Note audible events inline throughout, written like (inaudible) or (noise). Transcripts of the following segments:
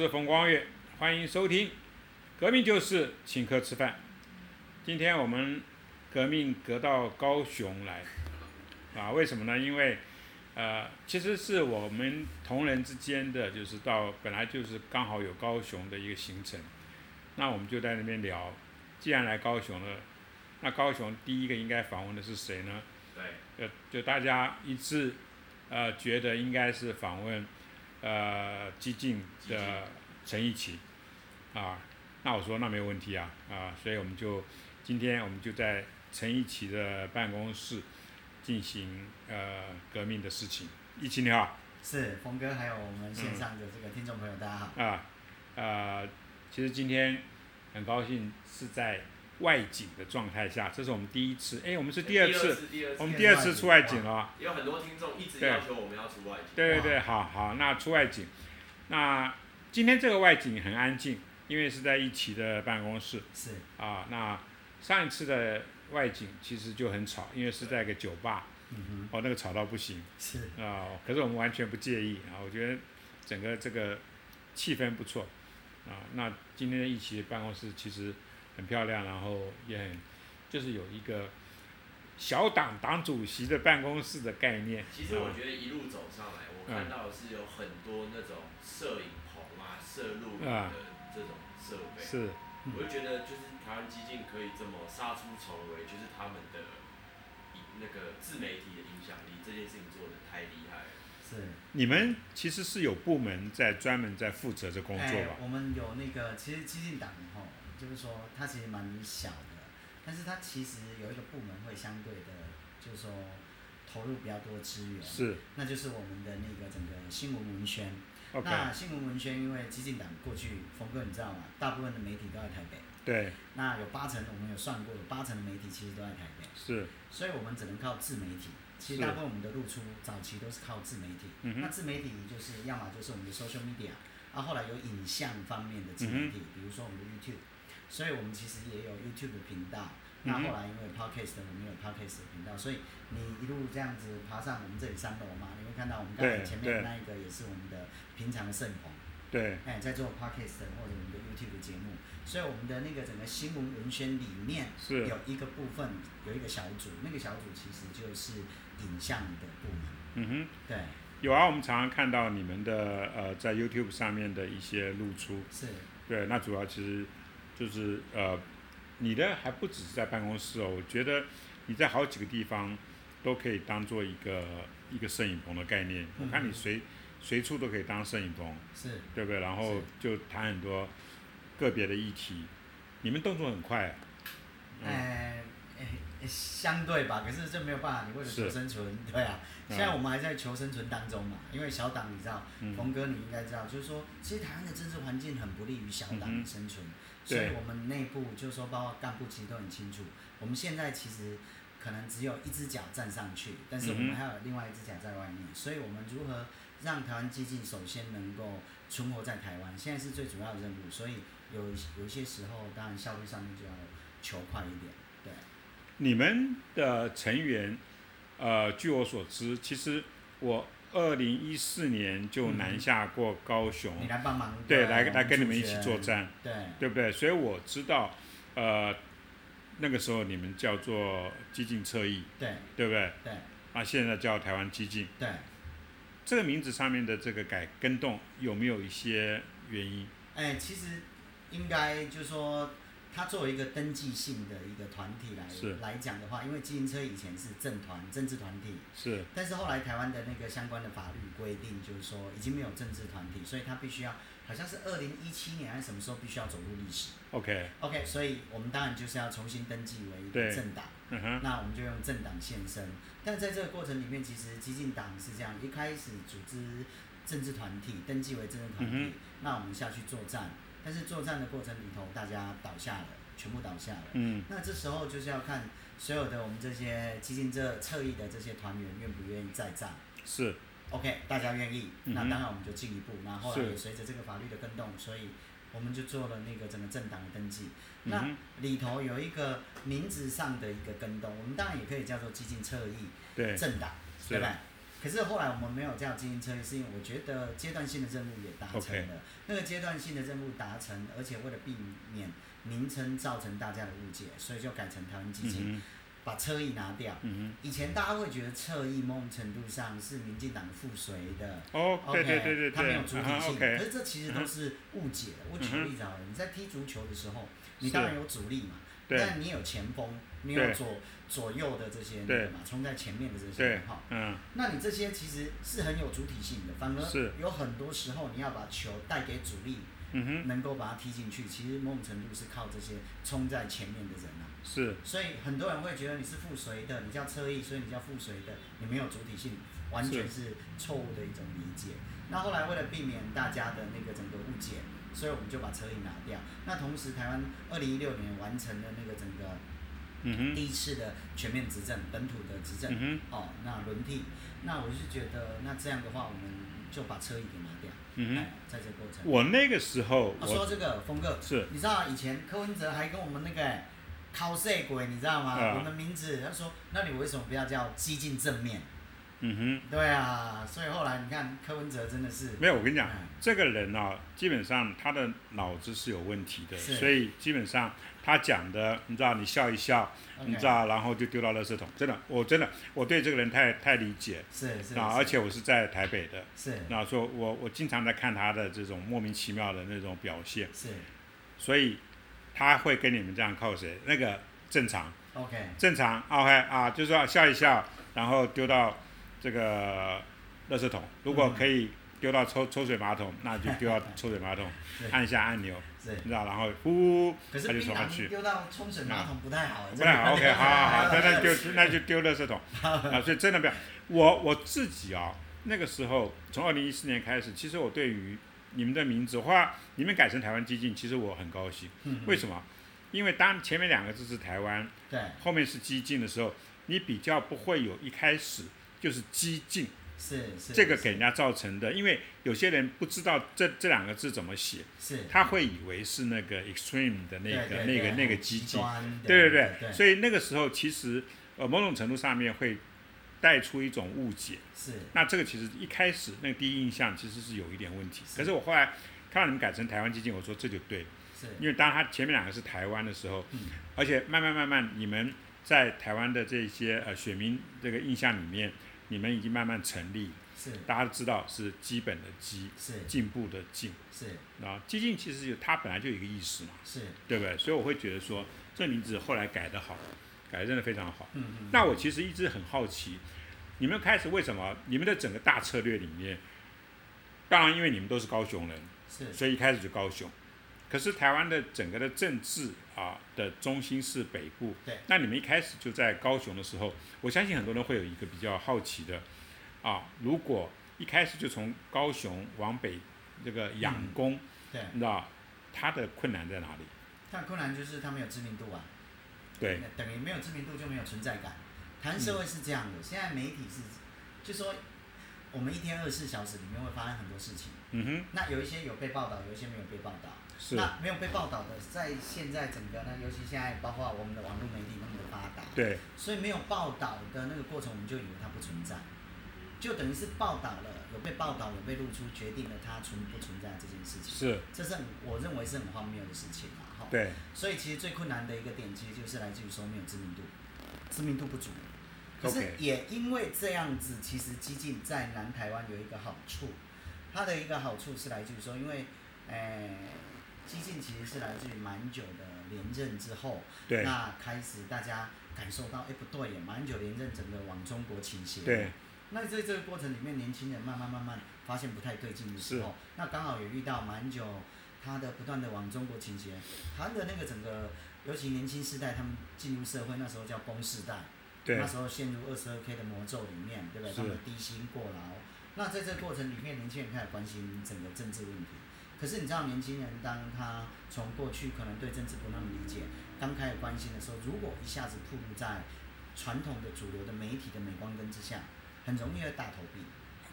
是冯光月，欢迎收听《革命就是请客吃饭》。今天我们革命革到高雄来，啊，为什么呢？因为，呃，其实是我们同仁之间的，就是到本来就是刚好有高雄的一个行程，那我们就在那边聊。既然来高雄了，那高雄第一个应该访问的是谁呢？对，就就大家一致，呃，觉得应该是访问。呃，激进的陈义奇，啊，那我说那没有问题啊，啊，所以我们就今天我们就在陈义奇的办公室进行呃革命的事情。义奇你好，是峰哥，还有我们线上的这个听众朋友，大家好。啊，呃，其实今天很高兴是在。外景的状态下，这是我们第一次，哎，我们是第二次，我们第二次出外景了。有很多听众一直要求我们要出外景。对对对，好好，那出外景。那今天这个外景很安静，因为是在一起的办公室。是。啊，那上一次的外景其实就很吵，因为是在一个酒吧。嗯哼。哦，那个吵到不行。是。啊，可是我们完全不介意啊，我觉得整个这个气氛不错。啊，那今天的一起办公室其实。很漂亮，然后也很，就是有一个小党党主席的办公室的概念。其实我觉得一路走上来，我看到的是有很多那种摄影棚啊、摄录的这种设备。是。我就觉得，就是台湾激进可以这么杀出重围，就是他们的那个自媒体的影响力，这件事情做的太厉害了。是。你们其实是有部门在专门在负责这工作吧？我们有那个，其实激进党哈。就是说，它其实蛮小的，但是它其实有一个部门会相对的，就是说投入比较多资源。是。那就是我们的那个整个新闻文宣。OK。那新闻文宣，因为激进党过去，峰哥你知道吗？大部分的媒体都在台北。对。那有八成，我们有算过，有八成的媒体其实都在台北。是。所以我们只能靠自媒体。其实大部分我们的露出早期都是靠自媒体。嗯那自媒体就是要么就是我们的 social media，啊，后来有影像方面的自媒体，比如说我们的 YouTube。所以我们其实也有 YouTube 的频道，那后来因为 Podcast 我们有 Podcast 的频道，所以你一路这样子爬上我们这里三楼嘛，你会看到我们刚才前面那一个也是我们的平常的摄影棚，对，哎，在做 Podcast 或者我们的 YouTube 的节目，所以我们的那个整个新闻文宣里面是。有一个部分有一个小组，那个小组其实就是影像的部门。嗯哼，对，有啊，我们常常看到你们的呃在 YouTube 上面的一些露出，是，对，那主要其实。就是呃，你的还不只是在办公室哦，我觉得你在好几个地方都可以当做一个一个摄影棚的概念。我看你随随处都可以当摄影棚，是，对不对？然后就谈很多个别的议题，你们动作很快。哎。相对吧，可是这没有办法，你为了求生存，对啊。现在我们还在求生存当中嘛，因为小党你知道，峰哥你应该知道，就是说，其实台湾的政治环境很不利于小党的生存，所以我们内部就是说，包括干部其实都很清楚，我们现在其实可能只有一只脚站上去，但是我们还有另外一只脚在外面，所以我们如何让台湾激进首先能够存活在台湾，现在是最主要的任务，所以有有一些时候，当然效率上面就要求快一点，对。你们的成员，呃，据我所知，其实我二零一四年就南下过高雄，你来帮忙，对，来来跟你们一起作战，对，对不对？所以我知道，呃，那个时候你们叫做激进侧翼，对，对不对？对，啊，现在叫台湾激进，对，这个名字上面的这个改更动有没有一些原因？哎，其实应该就是说。它作为一个登记性的一个团体来来讲的话，因为自行车以前是政团、政治团体，是，但是后来台湾的那个相关的法律规定，就是说已经没有政治团体，所以它必须要，好像是二零一七年还是什么时候必须要走入历史。OK。OK，所以我们当然就是要重新登记为一个政党。嗯哼。那我们就用政党现身，但在这个过程里面，其实激进党是这样，一开始组织政治团体，登记为政治团体，那我们下去作战。但是作战的过程里头，大家倒下了，全部倒下了。嗯。那这时候就是要看所有的我们这些激进这侧翼的这些团员愿不愿意再战。是。OK，大家愿意，那当然我们就进一步。然后也随着这个法律的更动，所以我们就做了那个整个政党的登记。那里头有一个名字上的一个更动，我们当然也可以叫做激进侧翼政党，对不对？可是后来我们没有这样经营策略，是因为我觉得阶段性的任务也达成了。那个阶段性的任务达成，而且为了避免名称造成大家的误解，所以就改成台湾基金，把侧翼拿掉。以前大家会觉得侧翼某种程度上是民进党附随的。哦，对对对对它没有主体性。可是这其实都是误解的。我举个例子好了，你在踢足球的时候，你当然有主力嘛，但你有前锋，你有左。左右的这些那个嘛，冲在前面的这些哈，嗯，那你这些其实是很有主体性的，反而有很多时候你要把球带给主力，嗯哼，能够把它踢进去，其实某种程度是靠这些冲在前面的人啊，是，所以很多人会觉得你是附随的，你叫车翼，所以你叫附随的，你没有主体性，完全是错误的一种理解。那后来为了避免大家的那个整个误解，所以我们就把车翼拿掉。那同时台湾二零一六年完成了那个整个。嗯第一次的全面执政，本土的执政，哦，那轮替，那我是觉得，那这样的话，我们就把车椅给。嗯哼，在这过程。我那个时候，说这个峰哥，是，你知道以前柯文哲还跟我们那个考试鬼，你知道吗？我们名字，他说，那你为什么不要叫激进正面？嗯哼，对啊，所以后来你看柯文哲真的是没有，我跟你讲，这个人啊，基本上他的脑子是有问题的，所以基本上。他讲的，你知道，你笑一笑，你知道，然后就丢到垃圾桶。真的，我真的，我对这个人太太理解。是是。啊，而且我是在台北的。是。那说，我我经常在看他的这种莫名其妙的那种表现。是。所以，他会跟你们这样靠谁？那个正常。OK。正常，OK 啊，就是说笑一笑，然后丢到这个垃圾桶。如果可以丢到抽抽水马桶，那就丢到 (laughs) 抽水马桶，按下按钮。你知道，然后呼，他就冲上去。丢到冲水马桶不太好。不太好，OK，好好好，(laughs) 那那就那就丢垃圾桶。(laughs) 啊，所以真的不要。我我自己啊，那个时候从二零一四年开始，其实我对于你们的名字话，你们改成台湾激进，其实我很高兴。为什么？因为当前面两个字是台湾，对，后面是激进的时候，你比较不会有一开始就是激进。是是，这个给人家造成的，因为有些人不知道这这两个字怎么写，是，他会以为是那个 extreme 的那个那个那个激进，对对对，所以那个时候其实呃某种程度上面会带出一种误解，是，那这个其实一开始那个第一印象其实是有一点问题，可是我后来看到你们改成台湾基金，我说这就对，是，因为当他前面两个是台湾的时候，而且慢慢慢慢你们在台湾的这些呃选民这个印象里面。你们已经慢慢成立，是大家都知道是基本的基，是进步的进，是啊，激进其实就它本来就有一个意思嘛，是对不对？所以我会觉得说这名字后来改的好，改的真的非常好。嗯嗯。那我其实一直很好奇，你们开始为什么你们的整个大策略里面，当然因为你们都是高雄人，是，所以一开始就高雄。可是台湾的整个的政治啊的中心是北部，对。那你们一开始就在高雄的时候，我相信很多人会有一个比较好奇的，啊，如果一开始就从高雄往北这个养工，对，你知道它的困难在哪里？它困难就是它没有知名度啊，对，等于没有知名度就没有存在感。台湾社会是这样的，现在媒体是，就说我们一天二十四小时里面会发生很多事情，嗯哼，那有一些有被报道，有一些没有被报道。那没有被报道的，在现在整个呢，尤其现在包括我们的网络媒体那么的发达，对，所以没有报道的那个过程，我们就以为它不存在，就等于是报道了，有被报道，有被露出，决定了它存不存在这件事情。是，这是很我认为是很荒谬的事情嘛，哈。对。所以其实最困难的一个点，其实就是来自于说没有知名度，知名度不足。可是也因为这样子，其实激进在南台湾有一个好处，它的一个好处是来自于说，因为，诶。激进其实是来自于蛮久的连任之后，那开始大家感受到，哎不对，蛮久连任整个往中国倾斜。对。那在这个过程里面，年轻人慢慢慢慢发现不太对劲的时候，那刚好也遇到蛮久他的不断的往中国倾斜，他的那个整个，尤其年轻世代他们进入社会那时候叫崩世代，对那时候陷入二十二 K 的魔咒里面，对不对？他们低薪过劳。那在这个过程里面，年轻人开始关心整个政治问题。可是你知道，年轻人当他从过去可能对政治不那么理解，刚开始关心的时候，如果一下子暴露在传统的主流的媒体的镁光灯之下，很容易会大头币。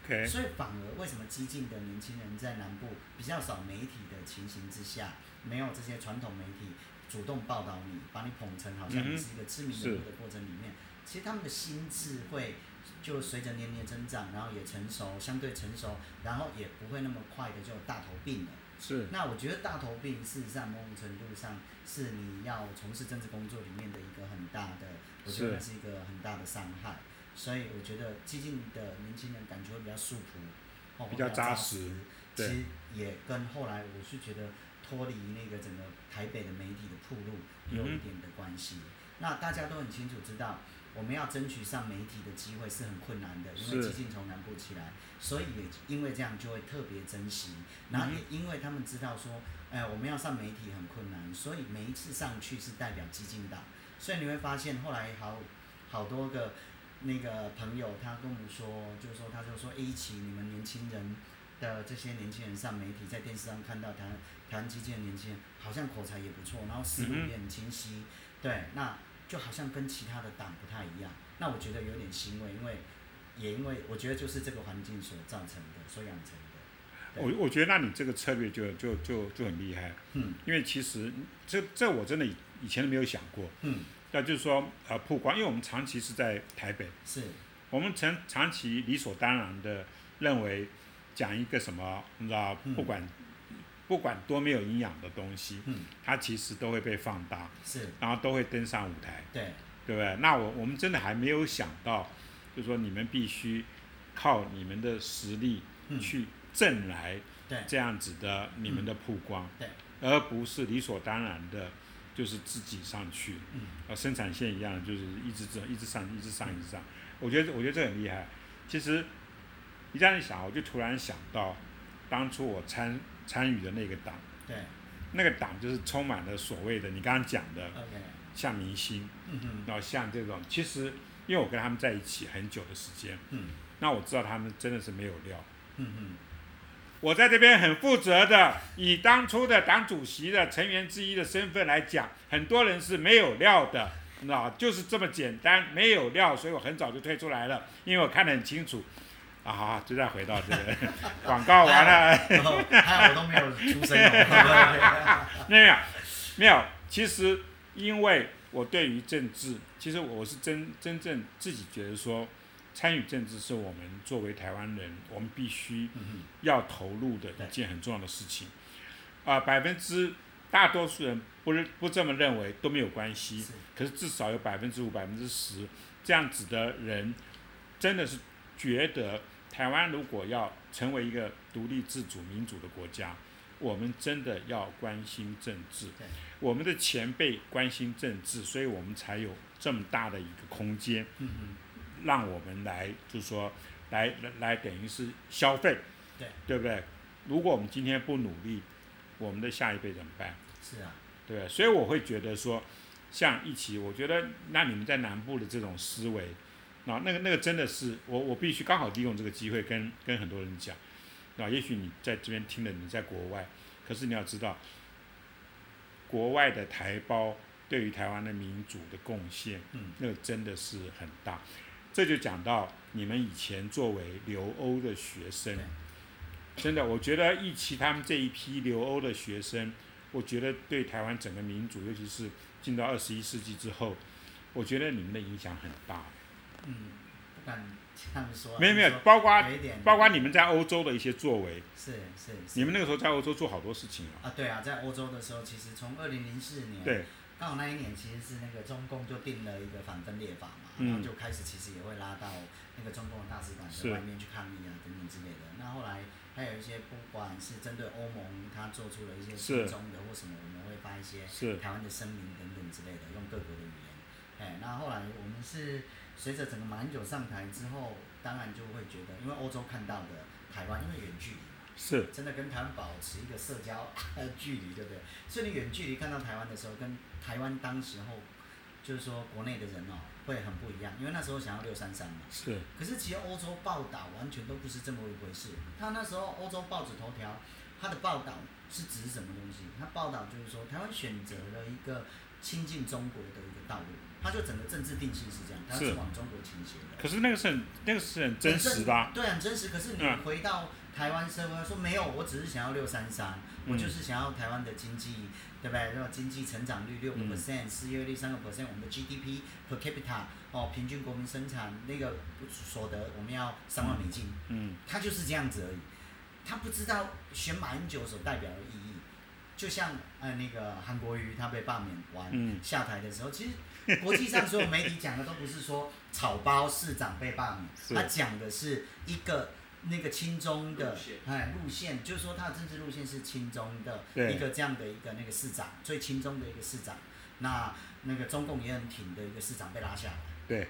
OK。所以反而为什么激进的年轻人在南部比较少媒体的情形之下，没有这些传统媒体主动报道你，把你捧成好像你是一个知名人物的过程里面，其实他们的心智会。就随着年龄增长，然后也成熟，相对成熟，然后也不会那么快的就有大头病了。是。那我觉得大头病事实上某种程度上是你要从事政治工作里面的一个很大的，我觉得是一个很大的伤害。所以我觉得激进的年轻人感觉会比较素朴，比较扎实。其实也跟后来我是觉得脱离那个整个台北的媒体的铺路有一点的关系。那大家都很清楚知道，我们要争取上媒体的机会是很困难的，因为激进从南部起来，所以也因为这样就会特别珍惜。然后也因为他们知道说，哎，我们要上媒体很困难，所以每一次上去是代表激进党。所以你会发现后来好好多个那个朋友，他跟我们说，就是说他就说，一起你们年轻人的这些年轻人上媒体，在电视上看到台台湾激进的年轻人，好像口才也不错，然后思路也很清晰，对，那。就好像跟其他的党不太一样，那我觉得有点欣慰，因为也因为我觉得就是这个环境所造成的，所养成的。我我觉得那你这个策略就就就就很厉害，嗯，因为其实这这我真的以前都没有想过，嗯，那就是说呃曝光，因为我们长期是在台北，是，我们长长期理所当然的认为讲一个什么，你知道不管。不管多没有营养的东西，嗯，它其实都会被放大，是，然后都会登上舞台，对，对不对？那我我们真的还没有想到，就说你们必须靠你们的实力去挣来这样子的你们的曝光，对，而不是理所当然的，就是自己上去，嗯，呃，生产线一样，就是一直这一直上，一直上，一直上。我觉得我觉得这很厉害。其实你这样一想，我就突然想到，当初我参。参与的那个党，对，那个党就是充满了所谓的你刚刚讲的，像明星，然后像这种，其实因为我跟他们在一起很久的时间，嗯，那我知道他们真的是没有料，嗯嗯，我在这边很负责的，以当初的党主席的成员之一的身份来讲，很多人是没有料的，那就是这么简单，没有料，所以我很早就退出来了，因为我看得很清楚。啊好，就再回到这个广告完了，还我都没有出声 (laughs) 没有，没有。其实，因为我对于政治，其实我是真真正自己觉得说，参与政治是我们作为台湾人，我们必须要投入的一件很重要的事情。啊，百分之大多数人不是不这么认为都没有关系，可是至少有百分之五、百分之十这样子的人，真的是觉得。台湾如果要成为一个独立自主民主的国家，我们真的要关心政治。我们的前辈关心政治，所以我们才有这么大的一个空间，让我们来，就是说，来来来，等于是消费，对对不对？如果我们今天不努力，我们的下一辈怎么办？是啊，对，所以我会觉得说，像一起，我觉得那你们在南部的这种思维。啊，那个那个真的是我我必须刚好利用这个机会跟跟很多人讲，啊，也许你在这边听了你在国外，可是你要知道，国外的台胞对于台湾的民主的贡献，嗯，那个真的是很大。这就讲到你们以前作为留欧的学生，真的，我觉得一起他们这一批留欧的学生，我觉得对台湾整个民主，尤其是进到二十一世纪之后，我觉得你们的影响很大。嗯，不敢这样说。没有没有，包括包括你们在欧洲的一些作为。是是。你们那个时候在欧洲做好多事情啊。啊，对啊，在欧洲的时候，其实从二零零四年，对，刚好那一年其实是那个中共就定了一个反分裂法嘛，然后就开始其实也会拉到那个中共的大使馆的外面去抗议啊等等之类的。那后来还有一些不管是针对欧盟，他做出了一些事中的或什么，我们会发一些台湾的声明等等之类的，用各国的语言。哎，那后来我们是。随着整个马英九上台之后，当然就会觉得，因为欧洲看到的台湾，因为远距离嘛，是，真的跟台湾保持一个社交距离，对不对？所以你远距离看到台湾的时候，跟台湾当时候，就是说国内的人哦，会很不一样，因为那时候想要六三三嘛，是。可是其实欧洲报道完全都不是这么一回事，他那时候欧洲报纸头条，他的报道是指什么东西？他报道就是说，台湾选择了一个亲近中国的一个道路。他就整个政治定性是这样，他是往中国倾斜的。可是那个是很那个是很真实的。对，很真实。可是你回到台湾社会说没有，我只是想要六三三，我就是想要台湾的经济，对不对？然后经济成长率六个 percent，失业率三个 percent，我们的 GDP per capita 哦，平均国民生产那个所得我们要三万美金。嗯。他就是这样子而已，他不知道选马英九所代表的意义，就像呃那个韩国瑜他被罢免完下台的时候，其实 (laughs) 国际上所有媒体讲的都不是说草包市长被罢免，他讲的是一个。那个亲中的哎路线，就是说他的政治路线是亲中的一个这样的一个那个市长，最亲中的一个市长。那那个中共也很挺的一个市长被拉下来。对。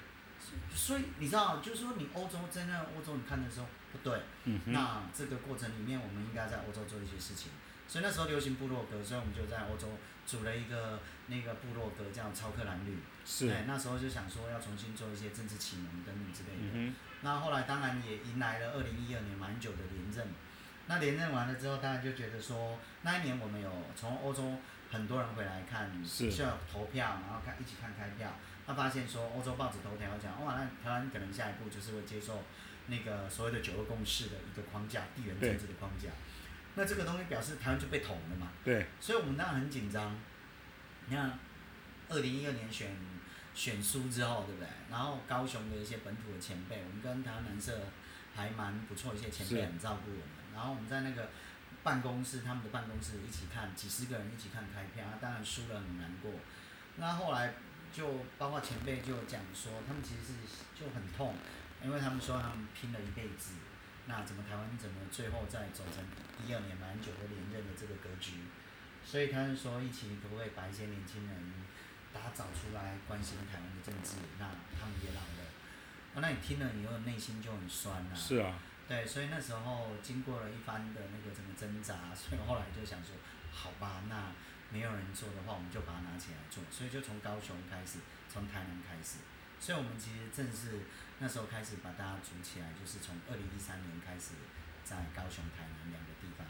所以你知道，就是说你欧洲真的欧洲你看的时候不对。嗯那这个过程里面，我们应该在欧洲做一些事情。所以那时候流行部落格，所以我们就在欧洲组了一个那个部落格，叫超克兰绿。是。哎，那时候就想说要重新做一些政治启蒙等等之类的。嗯那后来当然也迎来了二零一二年蛮久的连任，那连任完了之后，当然就觉得说那一年我们有从欧洲很多人回来看，需要投票，然后看一起看开票，他发现说欧洲报纸头条讲，哇，那台湾可能下一步就是会接受那个所谓的九二共识的一个框架，地缘政治的框架，那这个东西表示台湾就被捅了嘛，对，所以我们当然很紧张，你看二零一二年选。选书之后，对不对？然后高雄的一些本土的前辈，我们跟台湾南社还蛮不错，一些前辈很照顾我们。然后我们在那个办公室，他们的办公室一起看，几十个人一起看开票，当然输了很难过。那后来就包括前辈就讲说，他们其实是就很痛，因为他们说他们拼了一辈子，那怎么台湾怎么最后再走成一二年蛮久的连任的这个格局？所以他们说，一起可不可以把一些年轻人？打找出来关心台湾的政治，那他们也老了，哦，那你听了以后内心就很酸呐。是啊。对，所以那时候经过了一番的那个怎么挣扎，所以后来就想说，好吧，那没有人做的话，我们就把它拿起来做。所以就从高雄开始，从台南开始。所以我们其实正是那时候开始把大家组起来，就是从二零一三年开始，在高雄、台南两个地方。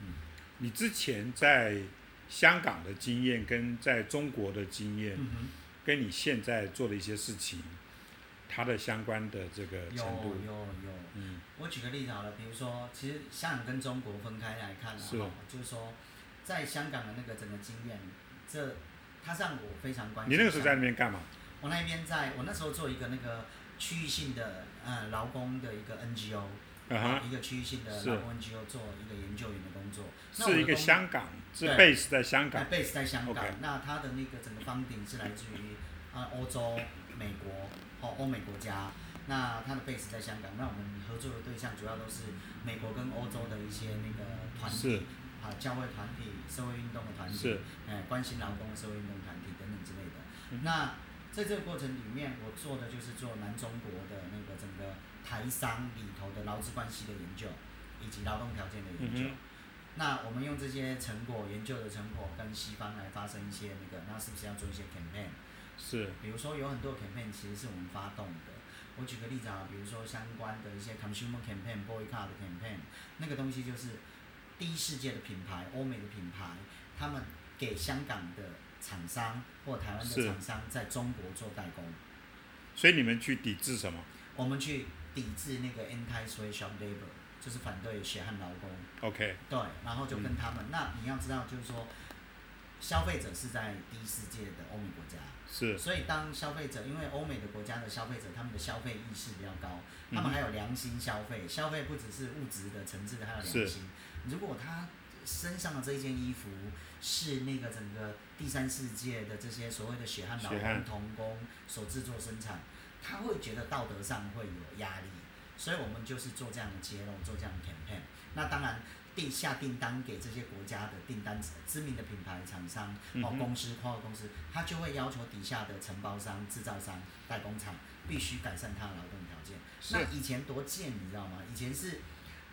嗯。你之前在？香港的经验跟在中国的经验，跟你现在做的一些事情，它的相关的这个程度。有有有。嗯。我举个例子好了，比如说，其实香港跟中国分开来看，然后就是说，在香港的那个整个经验，这它让我非常关心。你那个时候在那边干嘛？我那边在我那时候做一个那个区域性的呃劳工的一个 NGO。啊，一个区域性的劳工 NGO 做一个研究员的工作，是一个香港，是 base 在香港，base 在香港。那它的那个整个方顶是来自于啊欧洲、美国或欧美国家。那它的 base 在香港。那我们合作的对象主要都是美国跟欧洲的一些那个团体，啊教会团体、社会运动的团体，哎关心劳工社会运动团体等等之类的。那在这个过程里面，我做的就是做南中国的那个整个。台商里头的劳资关系的研究，以及劳动条件的研究，那我们用这些成果、研究的成果跟西方来发生一些那个，那是不是要做一些 campaign？是。比如说有很多 campaign 其实是我们发动的。我举个例子啊，比如说相关的一些 consumer campaign、boycott campaign，那个东西就是第一世界的品牌、欧美的品牌，他们给香港的厂商或台湾的厂商在中国做代工。所以你们去抵制什么？我们去。抵制那个 anti-slave labor，就是反对血汗劳工。OK。对，然后就跟他们。那你要知道，就是说，消费者是在第一世界的欧美国家。是。所以当消费者，因为欧美的国家的消费者，他们的消费意识比较高，他们还有良心消费。消费不只是物质的层次，还有良心。如果他身上的这一件衣服是那个整个第三世界的这些所谓的血汗劳工、童工所制作生产。他会觉得道德上会有压力，所以我们就是做这样的揭露，做这样的 campaign。那当然，定下订单给这些国家的订单知名的品牌厂商哦公司跨国公司，他就会要求底下的承包商、制造商、代工厂必须改善他的劳动条件。那以前多贱，你知道吗？以前是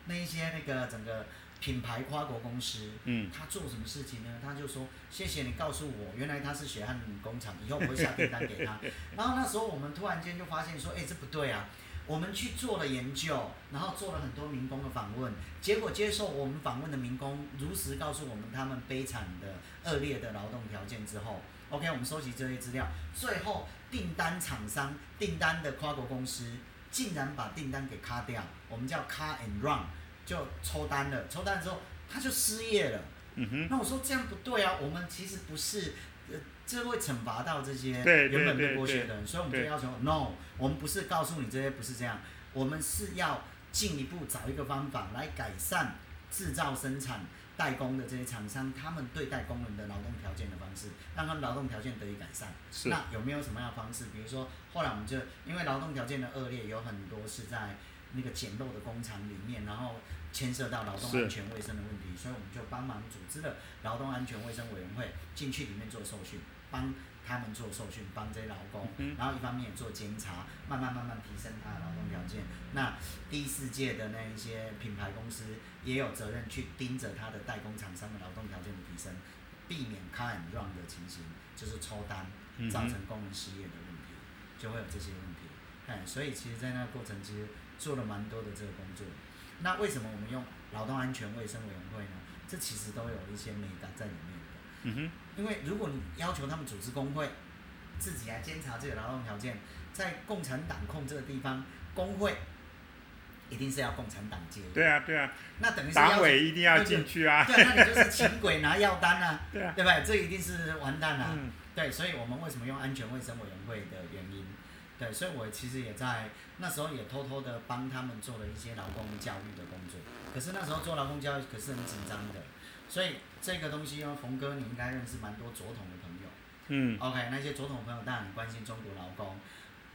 那一些那个整个。品牌跨国公司，嗯，他做什么事情呢？他就说：“谢谢你告诉我，原来他是血汗工厂，以后我会下订单给他。(laughs) ”然后那时候我们突然间就发现说：“哎，这不对啊！”我们去做了研究，然后做了很多民工的访问，结果接受我们访问的民工如实告诉我们他们悲惨的恶劣的劳动条件之后，OK，我们收集这些资料，最后订单厂商、订单的跨国公司竟然把订单给卡掉，我们叫 car and run。就抽单了，抽单之后他就失业了。嗯哼，那我说这样不对啊，我们其实不是，呃，这会惩罚到这些原本被剥削的人，所以我们就要求 no，我们不是告诉你这些不是这样，我们是要进一步找一个方法来改善制造生产代工的这些厂商他们对待工人的劳动条件的方式，让他们劳动条件得以改善。是，那有没有什么样的方式？比如说，后来我们就因为劳动条件的恶劣，有很多是在那个简陋的工厂里面，然后牵涉到劳动安全卫生的问题，所以我们就帮忙组织了劳动安全卫生委员会进去里面做受训，帮他们做受训，帮这些劳工，嗯然后一方面也做监察，慢慢慢慢提升他的劳动条件。那第四届的那一些品牌公司也有责任去盯着他的代工厂商的劳动条件的提升，避免 cut and run 的情形，就是抽单。嗯造成，工人失业的问题，就会有这些问题。哎，所以其实，在那个过程，其实做了蛮多的这个工作。那为什么我们用劳动安全卫生委员会呢？这其实都有一些美感在里面的。嗯哼，因为如果你要求他们组织工会，自己来监察这个劳动条件，在共产党控这个地方，工会一定是要共产党介入。对啊，对啊，那等于是要党求委一定要进去啊，对，那你就是请鬼拿药单啊，(laughs) 对啊，对不对？这一定是完蛋了、嗯，对，所以我们为什么用安全卫生委员会的原因，对，所以我其实也在那时候也偷偷的帮他们做了一些劳工教育的工作。可是那时候做劳工教育可是很紧张的，所以这个东西哦，冯哥你应该认识蛮多左统的朋友。嗯，OK，那些左统的朋友当然很关心中国劳工，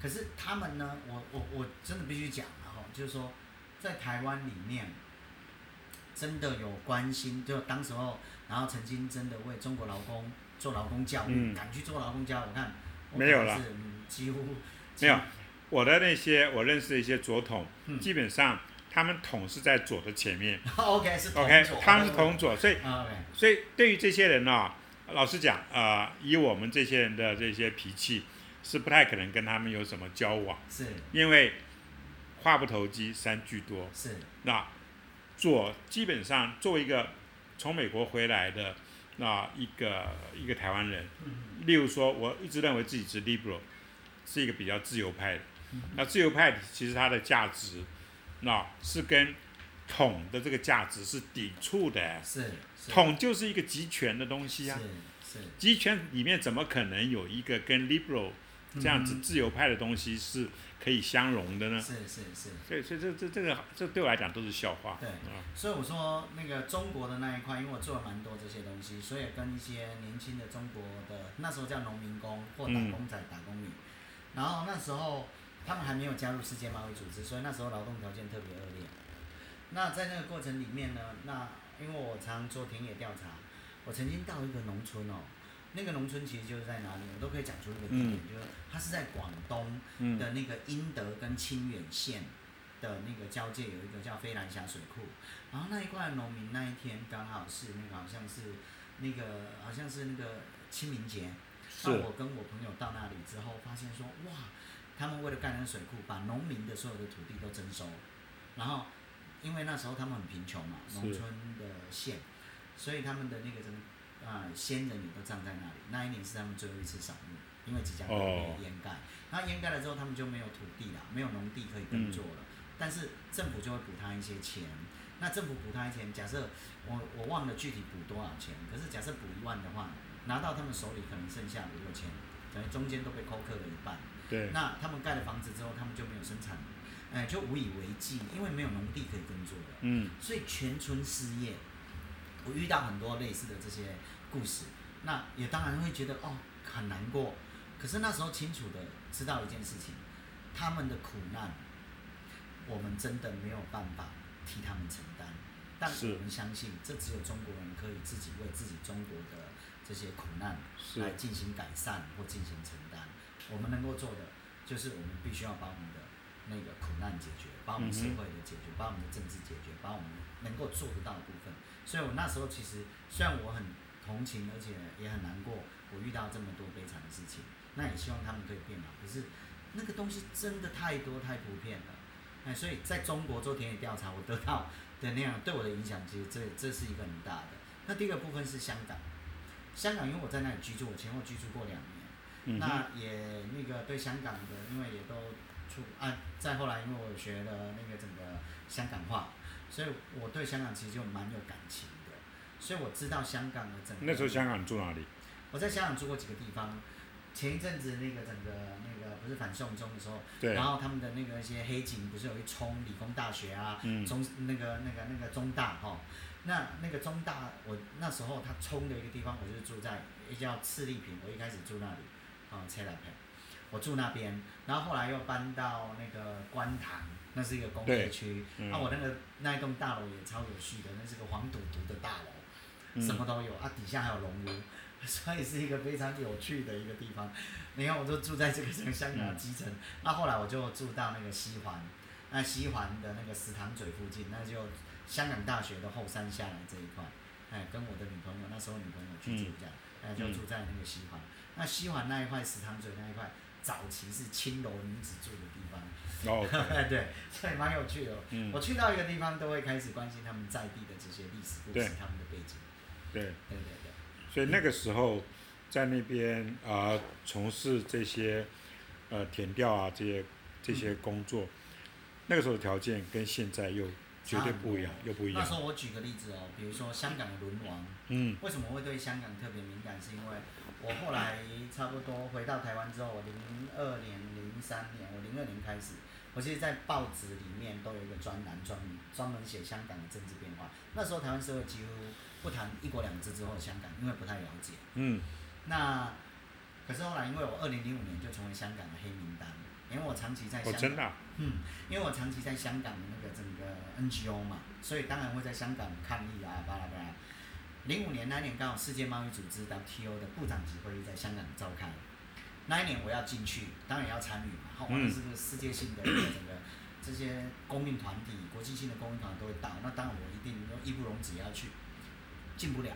可是他们呢，我我我真的必须讲然后就是说，在台湾里面，真的有关心，就当时候，然后曾经真的为中国劳工做劳工教育，嗯敢去做劳工教育，我看我没有了几乎没有，我的那些我认识的一些左统，嗯基本上他们统是在左的前面 (laughs) OK 是同，OK，他们是统左，所以所以对于这些人呢、老实讲，呃，以我们这些人的这些脾气，是不太可能跟他们有什么交往，是因为话不投机三句多。是那左基本上作为一个从美国回来的那一个一个台湾人，嗯例如说，我一直认为自己是 liberal，是一个比较自由派的。嗯那自由派其实它的价值，那是跟统的这个价值是抵触的。是是统就是一个集权的东西啊，是是集权里面怎么可能有一个跟 liberal 这样子嗯自由派的东西是可以相融的呢？是是是。所以，所以这这这个这对我来讲都是笑话。对啊，所以我说那个中国的那一块，因为我做了蛮多这些东西，所以跟一些年轻的中国的那时候叫农民工或打工仔、打工女，然后那时候他们还没有加入世界贸易组织，所以那时候劳动条件特别恶劣。那在那个过程里面呢，那因为我常做田野调查，我曾经到一个农村哦，那个农村其实就是在哪里，我都可以讲出一个地点，就是它是在广东嗯的那个英德跟清远县的那个交界有一个叫飞兰峡水库，然后那一块农民那一天刚好是那个好像是那个好像是那个清明节，那我跟我朋友到那里之后，发现说哇，他们为了盖那个水库，把农民的所有的土地都征收，然后因为那时候他们很贫穷嘛，农村的县，所以他们的那个什么啊、先人也都葬在那里。那一年是他们最后一次扫墓，因为即将被哦淹盖。那淹盖了之后，他们就没有土地了，没有农地可以耕作了。但是政府就会补他一些钱。那政府补他一些钱，假设我我忘了具体补多少钱，可是假设补一万的话，拿到他们手里可能剩下五六千，等于中间都被扣克了一半。对，那他们盖了房子之后，他们就没有生产，哎、就无以为继，因为没有农地可以耕作了。嗯，所以全村失业。我遇到很多类似的这些故事，那也当然会觉得哦很难过。可是那时候清楚的知道一件事情，他们的苦难，我们真的没有办法替他们承担。但是我们相信，这只有中国人可以自己为自己中国的这些苦难来进行改善或进行承担。我们能够做的，就是我们必须要把我们的那个苦难解决，把我们社会的解决，把我们的政治解决，把我们能够做得到的部分。所以我那时候其实虽然我很同情，而且也很难过，我遇到这么多悲惨的事情，那也希望他们可以变好。可是那个东西真的太多太普遍了，哎，所以在中国做田野调查，我得到的那样对我的影响，其实这这是一个很大的。那第二个部分是香港，香港因为我在那里居住，我前后居住过两年。嗯，那也那个对香港的，因为也都出啊，再后来因为我学了那个整个香港话，所以我对香港其实就蛮有感情的，所以我知道香港的整个。那时候香港住哪里？我在香港住过几个地方，前一阵子那个整个那个不是反送中的时候，对，然后他们的那个一些黑警不是有一冲理工大学啊，嗯中那个那个那个中大哈、那那个中大我那时候他冲的一个地方，我就是住在叫赤利坪，我一开始住那里，啊、车来坪，我住那边，然后后来又搬到那个观塘，那是一个工业区，嗯啊，我那个那一栋大楼也超有趣的，那是个黄赌毒的大楼。嗯什么都有啊，底下还有龙屋，(laughs) 所以是一个非常有趣的一个地方。你看，我就住在这个香港的基层，那后来我就住到那个西环，那西环的那个石塘嘴附近，那就香港大学的后山下来这一块，哎，跟我的女朋友那时候女朋友去住这样，哎，就住在那个西环。那西环那一块石塘嘴那一块，早期是青楼女子住的地方，哦 (laughs) 对，所以蛮有趣的。嗯我，去到一个地方，都会开始关心他们在地的这些历史故事，他们的背景。对，对对对。所以那个时候在那边啊、从事这些呃填调啊这些这些工作，那个时候的条件跟现在又绝对不一样，又不一样。那时候我举个例子哦，比如说香港的轮王，嗯为什么会对香港特别敏感？是因为我后来差不多回到台湾之后，我零二年、零三年，我零二年开始，我其实在报纸里面都有一个专栏，专门专门写香港的政治变化。那时候台湾社会几乎不谈一国两制之后的香港，因为不太了解。嗯那可是后来，因为我二零零五年就成为香港的黑名单，因为我长期在哦香，港。真的啊、嗯，因为我长期在香港的那个整个 NGO 嘛，所以当然会在香港抗议啊，巴拉巴拉。零五年那一年刚好世界贸易组织 WTO 的部长级会议在香港召开，那一年我要进去，当然要参与嘛。好，嗯那是个世界性的整个这些公民团体、国际性的公民团体都会到，那当然我一定义不容辞要去，进不了。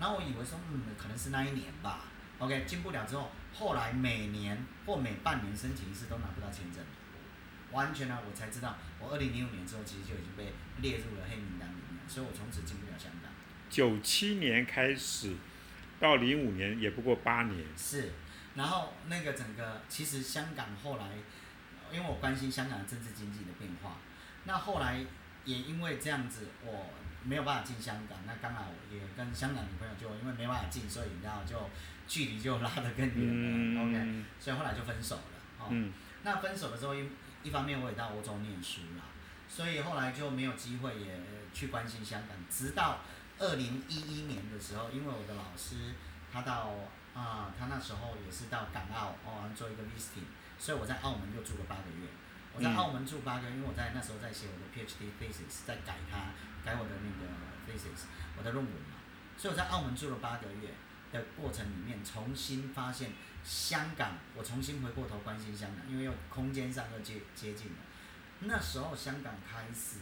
然后我以为说，嗯，可能是那一年吧。OK，进不了之后，后来每年或每半年申请一次都拿不到签证。完全呢，我才知道，我二零零五年之后其实就已经被列入了黑名单里面，所以我从此进不了香港。九七年开始到零五年也不过八年。是，然后那个整个其实香港后来，因为我关心香港的政治经济的变化，那后来也因为这样子，我没有办法进香港，那刚好也跟香港女朋友就因为没办法进，所以你知道就距离就拉得更远了、o k 嗯所以后来就分手了。哦，嗯那分手的时候，一一方面我也到欧洲念书啦，所以后来就没有机会也去关心香港。直到二零一一年的时候，因为我的老师他到啊、他那时候也是到港澳哦做一个 visiting，所以我在澳门又住了八个月。我在嗯澳门住八个月，因为我在那时候在写我的 PhD thesis，在改它，改我的那个 thesis，我的论文嘛。所以我在澳门住了八个月的过程里面，重新发现香港，我重新回过头关心香港，因为又空间上又接接近了。那时候香港开始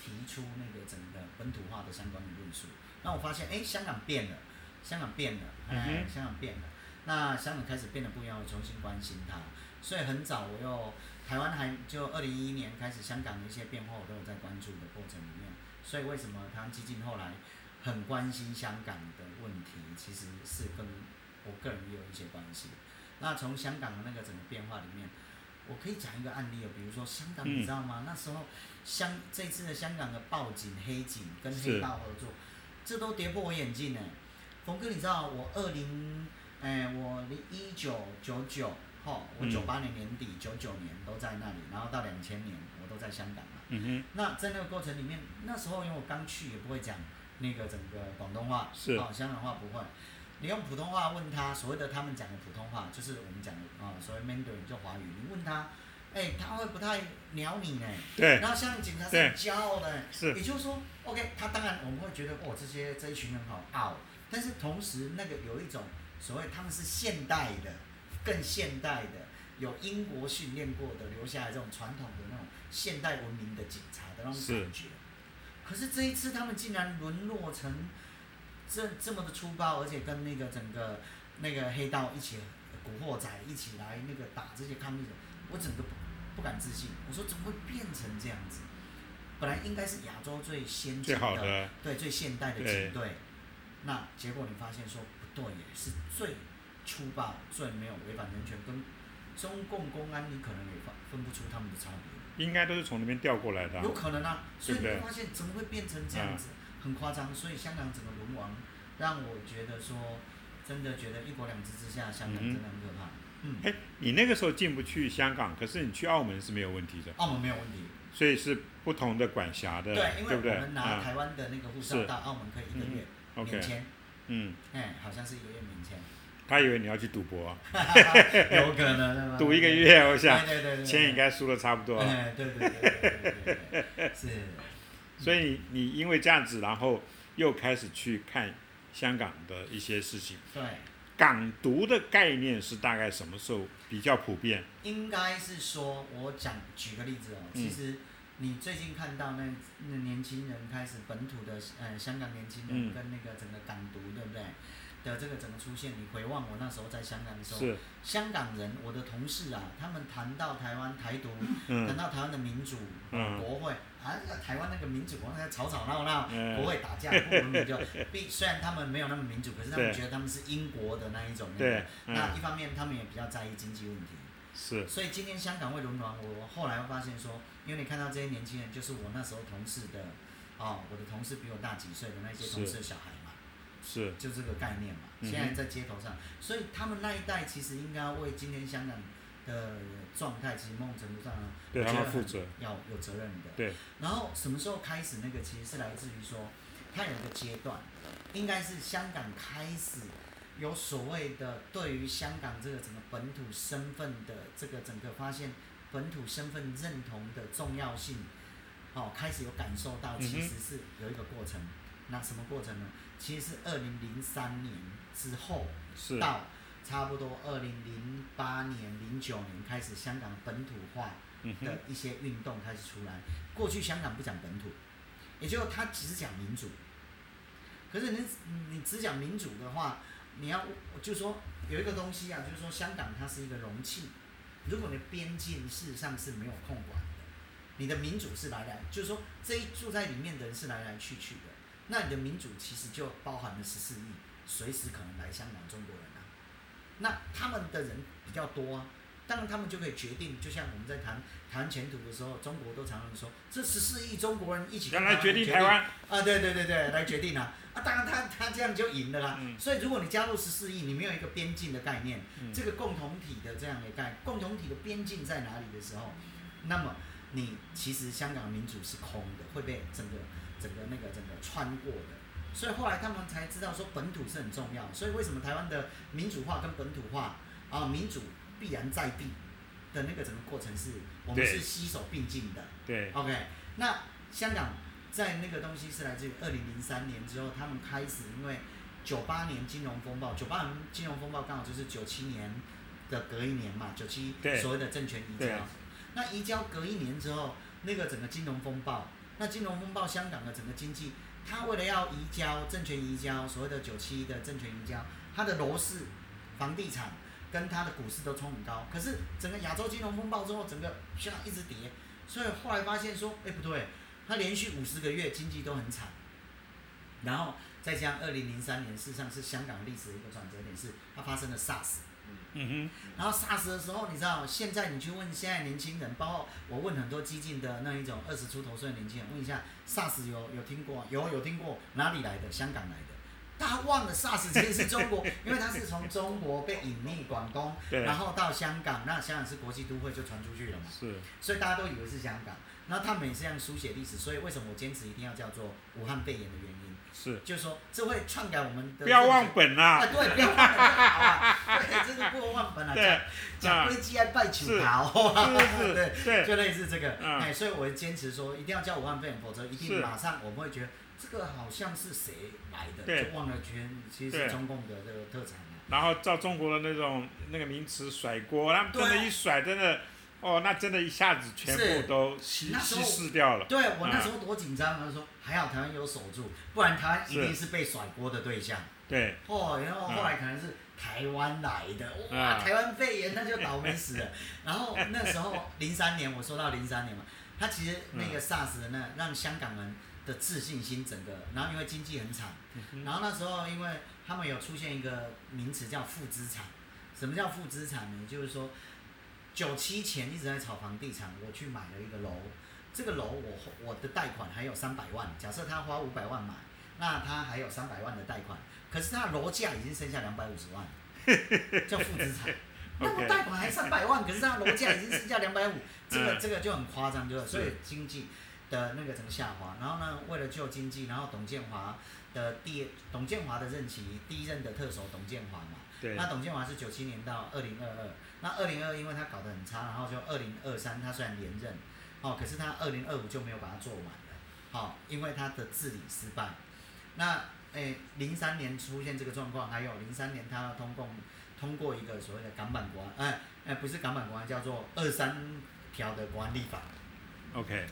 提出那个整个本土化的相关的论述，那我发现，哎，香港变了，香港变了，哎，嗯香港变了。那香港开始变得不一样，我重新关心它。所以很早我又台湾还就二零一一年开始，香港的一些变化我都有在关注的过程里面。所以为什么台湾基金后来很关心香港的问题，其实是跟我个人也有一些关系。那从香港的那个整个变化里面，我可以讲一个案例哦，比如说香港，嗯你知道吗？那时候香这次的香港的报警黑警跟黑道合作，这都跌破我眼镜呢。冯哥，你知道我二零，哎，我一九九九，吼，我嗯九八年年底、九九年都在那里，然后到两千年我都在香港嘛。嗯那在那个过程里面，那时候因为我刚去，也不会讲那个整个广东话，是哦，香港话不会。你用普通话问他，所谓的他们讲的普通话，就是我们讲的啊、所谓 Mandarin 就华语。你问他，哎、他会不太鸟你呢。对，然后像警察是很骄傲的，是也就是说，OK，他当然我们会觉得哦，这些这一群人好傲，但是同时那个有一种所谓他们是现代的，更现代的，有英国训练过的，留下来这种传统的那种现代文明的警察的那种感觉。可是这一次他们竟然沦落成这这么的粗暴，而且跟那个整个那个黑道一起，古惑仔一起来那个打这些抗议者，我整个不不敢置信。我说怎么会变成这样子？本来应该是亚洲最先进的，对最现代的对警队，那结果你发现说不对耶，是最粗暴、最没有违反人权，跟中共公安你可能也分分不出他们的差别。应该都是从那边调过来的啊。有可能啊，所以你会发现怎么会变成这样子，很夸张。所以香港整个沦亡，让我觉得说，真的觉得一国两制之下，香港真的很可怕。嗯，哎，你那个时候进不去香港，可是你去澳门是没有问题的，澳门没有问题。所以是不同的管辖的，对，因为不对？我们拿啊台湾的那个护照是到澳门可以一个月免签，嗯，哎，好像是一个月免签，他以为你要去赌博，(laughs) 有可能对吧？(laughs) 赌一个月，我想对对对对，钱应该输的差不多对对对是，所以你你因为这样子，然后又开始去看香港的一些事情。对，港独的概念是大概什么时候比较普遍？应该是说，我讲举个例子哦，嗯。其实你最近看到那那年轻人开始本土的呃香港年轻人嗯。跟那个整个港独对不对的这个整个出现，你回望我那时候在香港的时候，香港人我的同事啊，他们谈到台湾台独，谈嗯到台湾的民主、嗯国会啊，那个台湾那个民主，那个吵吵闹闹，嗯。国会打架不文明就，(laughs) 并虽然他们没有那么民主，可是他们觉得他们是英国的那一种那对个。，那嗯，一方面他们也比较在意经济问题，是，所以今天香港会沦亡，我后来会发现说，因为你看到这些年轻人，就是我那时候同事的，哦，我的同事比我大几岁的那些同事的小孩嘛，是，就这个概念嘛。现在在街头上，所以他们那一代其实应该要为今天香港的状态，其实某种程度上对他我觉得很们负责。要有责任的。对。然后什么时候开始？那个其实是来自于说，它有一个阶段，应该是香港开始有所谓的对于香港这个整个本土身份的这个整个发现本土身份认同的重要性，哦，开始有感受到，其实是有一个过程。那什么过程呢？其实是二零零三年之后是，到差不多二零零八年、零九年开始，香港本土化的一些运动开始出来。过去香港不讲本土，也就是它只讲民主。可是你你只讲民主的话，你要就说有一个东西啊，就是说香港它是一个容器，如果你的边境事实上是没有控管的，你的民主是来来，就是说这一住在里面的人是来来去去的，那你的民主其实就包含了十四亿，随时可能来香港中国人啊，那他们的人比较多啊，当然他们就可以决定，就像我们在谈谈前途的时候，中国都常常说，这十四亿中国人一起原来决定台湾，啊，对对对对，来决定啊，啊，当然他他这样就赢了啦。嗯所以如果你加入十四亿，你没有一个边境的概念，嗯这个共同体的这样的概，共同体的边境在哪里的时候，那么你其实香港的民主是空的，会被整个整个那个整个穿过的。所以后来他们才知道说本土是很重要，所以为什么台湾的民主化跟本土化啊，民主必然在地的那个整个过程是，我们是携手并进的。对，OK，那香港在那个东西是来自于二零零三年之后，他们开始因为九八年金融风暴，九八年金融风暴刚好就是九七年的隔一年嘛，九七所谓的政权移交。那移交隔一年之后，那个整个金融风暴，那金融风暴香港的整个经济，它为了要移交政权移交，所谓的九七的政权移交，它的楼市、房地产跟它的股市都冲很高。可是整个亚洲金融风暴之后，整个香港一直跌，所以后来发现说，哎、不对，它连续五十个月经济都很惨，然后再加上二零零三年，事实上是香港历史的一个转折点，是它发生了 SARS。嗯然后 SARS 的时候，你知道，现在你去问现在年轻人，包括我问很多激进的那一种二十出头岁的年轻人，问一下 SARS 有有听过？有有听过？哪里来的？香港来的。他忘了 SARS 其实是中国，(laughs) 因为他是从中国被隐匿广东，然后到香港，那香港是国际都会就传出去了嘛哼，，是，所以大家都以为是香港。然后他们也是这样书写历史，所以为什么我坚持一定要叫做武汉肺炎的原因，是，就是说这会篡改我们的不要忘本啊，啊，对，不要忘本就好啊，对，这是不忘本啊，对讲讲啊。归基爱拜求桃，是。(laughs) 对，是，对，就类似这个，嗯哎，所以我坚持说一定要叫武汉肺炎，否则一定是。马上我们会觉得这个好像是谁来的，对。就忘了全其实对是中共的这个特产啊。然后照中国的那种那个名词甩锅，他们真的对一甩，真的，哦，那真的一下子全部都稀那时候稀释掉了。对我那时候多紧张啊！说还好台湾有守住，不然台湾一定是被甩锅的对象。对，哦，然后后来可能是台湾来的，哇，啊台湾肺炎那就倒霉死了。(laughs) 然后那时候零三年，我说到零三年嘛，他其实那嗯个 SARS 的那让香港人的自信心整个，然后因为经济很惨，嗯然后那时候因为他们有出现一个名词叫负资产，什么叫负资产呢？就是说。九七前一直在炒房地产，我去买了一个楼，这个楼我我的贷款还有三百万，假设他花五百万买，那他还有三百万的贷款，可是他楼价已经剩下两百五十万，(laughs) 叫负资产。那我贷款还三百万，可是他楼价已经剩下两百五，这个 (laughs) 这个就很夸张，就是？所以经济的那个怎么下滑？然后呢，为了救经济，然后董建华的第董建华的任期，第一任的特首董建华嘛。那董建华是九七年到二零二二，那二零二因为他搞得很差，然后就二零二三他虽然连任，哦，可是他二零二五就没有把它做完了，好，因为他的治理失败。那诶，零三年出现这个状况，还有零三年他要通共。通过一个所谓的港版国安，哎哎，不是港版国安，叫做二三条的国安立法。OK。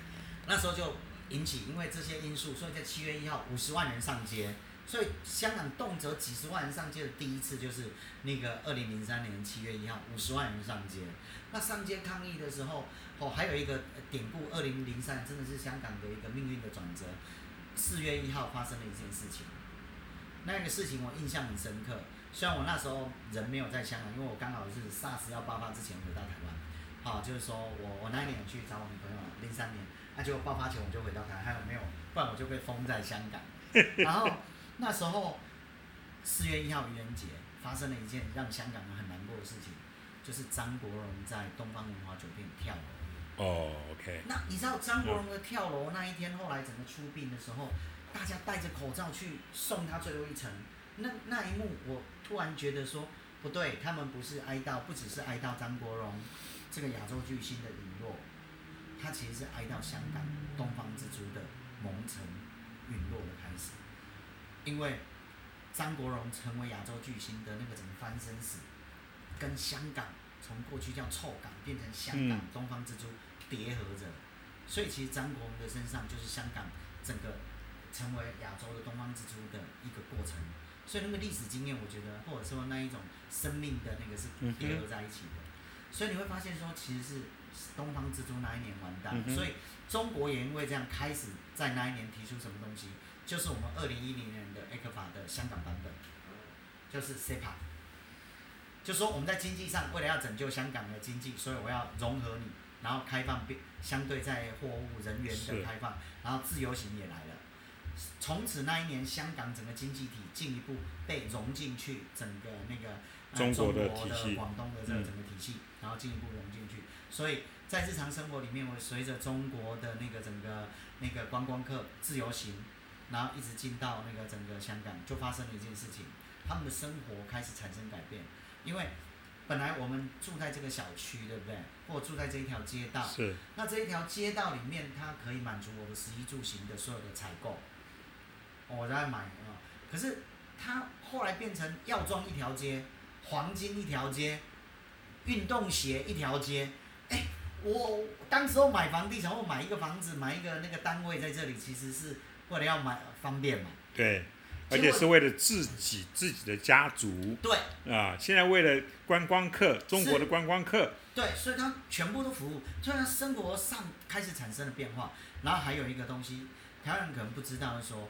那时候就引起，因为这些因素，所以在七月一号五十万人上街，所以香港动辄几十万人上街的第一次就是那个二零零三年七月一号五十万人上街。那上街抗议的时候，哦，还有一个典故，二零零三真的是香港的一个命运的转折。四月一号发生了一件事情，那个事情我印象很深刻。虽然我那时候人没有在香港，因为我刚好是 SARS 要爆发之前回到台湾，好，就是说我我那一年去找我女朋友，零三年，那就爆发前我就回到台湾，还有没有？不然我就被封在香港。然后那时候四月一号愚人节发生了一件让香港人很难过的事情，就是张国荣在东方文华酒店跳楼。哦，OK。那你知道张国荣的跳楼那一天，后来整个出殡的时候，大家戴着口罩去送他最后一程。那那一幕，我突然觉得说不对，他们不是哀悼，不只是哀悼张国荣这个亚洲巨星的陨落，他其实是哀悼香港东方之珠的蒙尘陨落。因为张国荣成为亚洲巨星的那个怎么翻身史，跟香港从过去叫臭港变成香港东方之珠叠合着，所以其实张国荣的身上就是香港整个成为亚洲的东方之珠的一个过程。所以那个历史经验，我觉得，或者说那一种生命的那个是叠合在一起的。所以你会发现说，其实是东方之珠那一年完蛋。所以中国也因为这样开始在那一年提出什么东西，就是我们二零一零年的 A 克法的香港版本，就是 SEPA，就说我们在经济上为了要拯救香港的经济，所以我要融合你，然后开放并相对在货物人员的开放，然后自由行也来了。从此那一年，香港整个经济体进一步被融进去，整个那个中国的广东的这个整个体系，然后进一步融进去。所以在日常生活里面，我随着中国的那个整个那个观光客自由行，然后一直进到那个整个香港，就发生了一件事情，他们的生活开始产生改变。因为本来我们住在这个小区，对不对？或住在这一条街道，是。那这一条街道里面，它可以满足我们食衣住行的所有的采购。我在买啊，可是它后来变成药妆一条街，黄金一条街，运动鞋一条街。哎，我当时候买房地产或买一个房子，买一个那个单位在这里，其实是为了要买方便嘛。对，而且是为了自己自己的家族。对。啊，现在为了观光客，中国的观光客。对，所以它全部都服务，所以它生活上开始产生了变化。然后还有一个东西，台湾人可能不知道，说。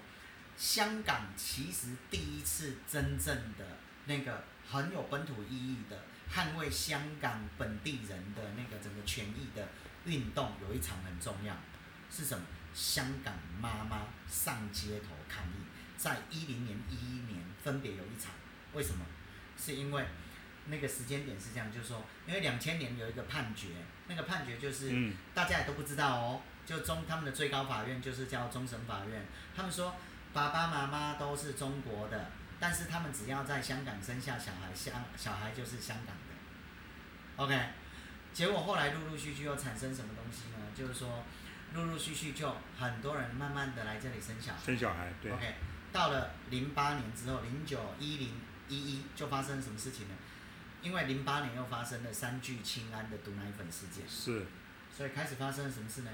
香港其实第一次真正的那个很有本土意义的捍卫香港本地人的那个整个权益的运动，有一场很重要，是什么？香港妈妈上街头抗议，在一零年、一一年分别有一场。为什么？是因为那个时间点是这样，就是说，因为两千年有一个判决，那个判决就是大家也都不知道哦，就中他们的最高法院就是叫终审法院，他们说。爸爸妈妈都是中国的，但是他们只要在香港生下小孩，香小孩就是香港的。OK，结果后来陆陆续续又产生什么东西呢？就是说，陆陆续续就很多人慢慢的来这里生小孩。生小孩，对。OK，到了零八年之后，零九一零一一就发生什么事情呢？因为零八年又发生了三聚氰胺的毒奶粉事件。是。所以开始发生了什么事呢？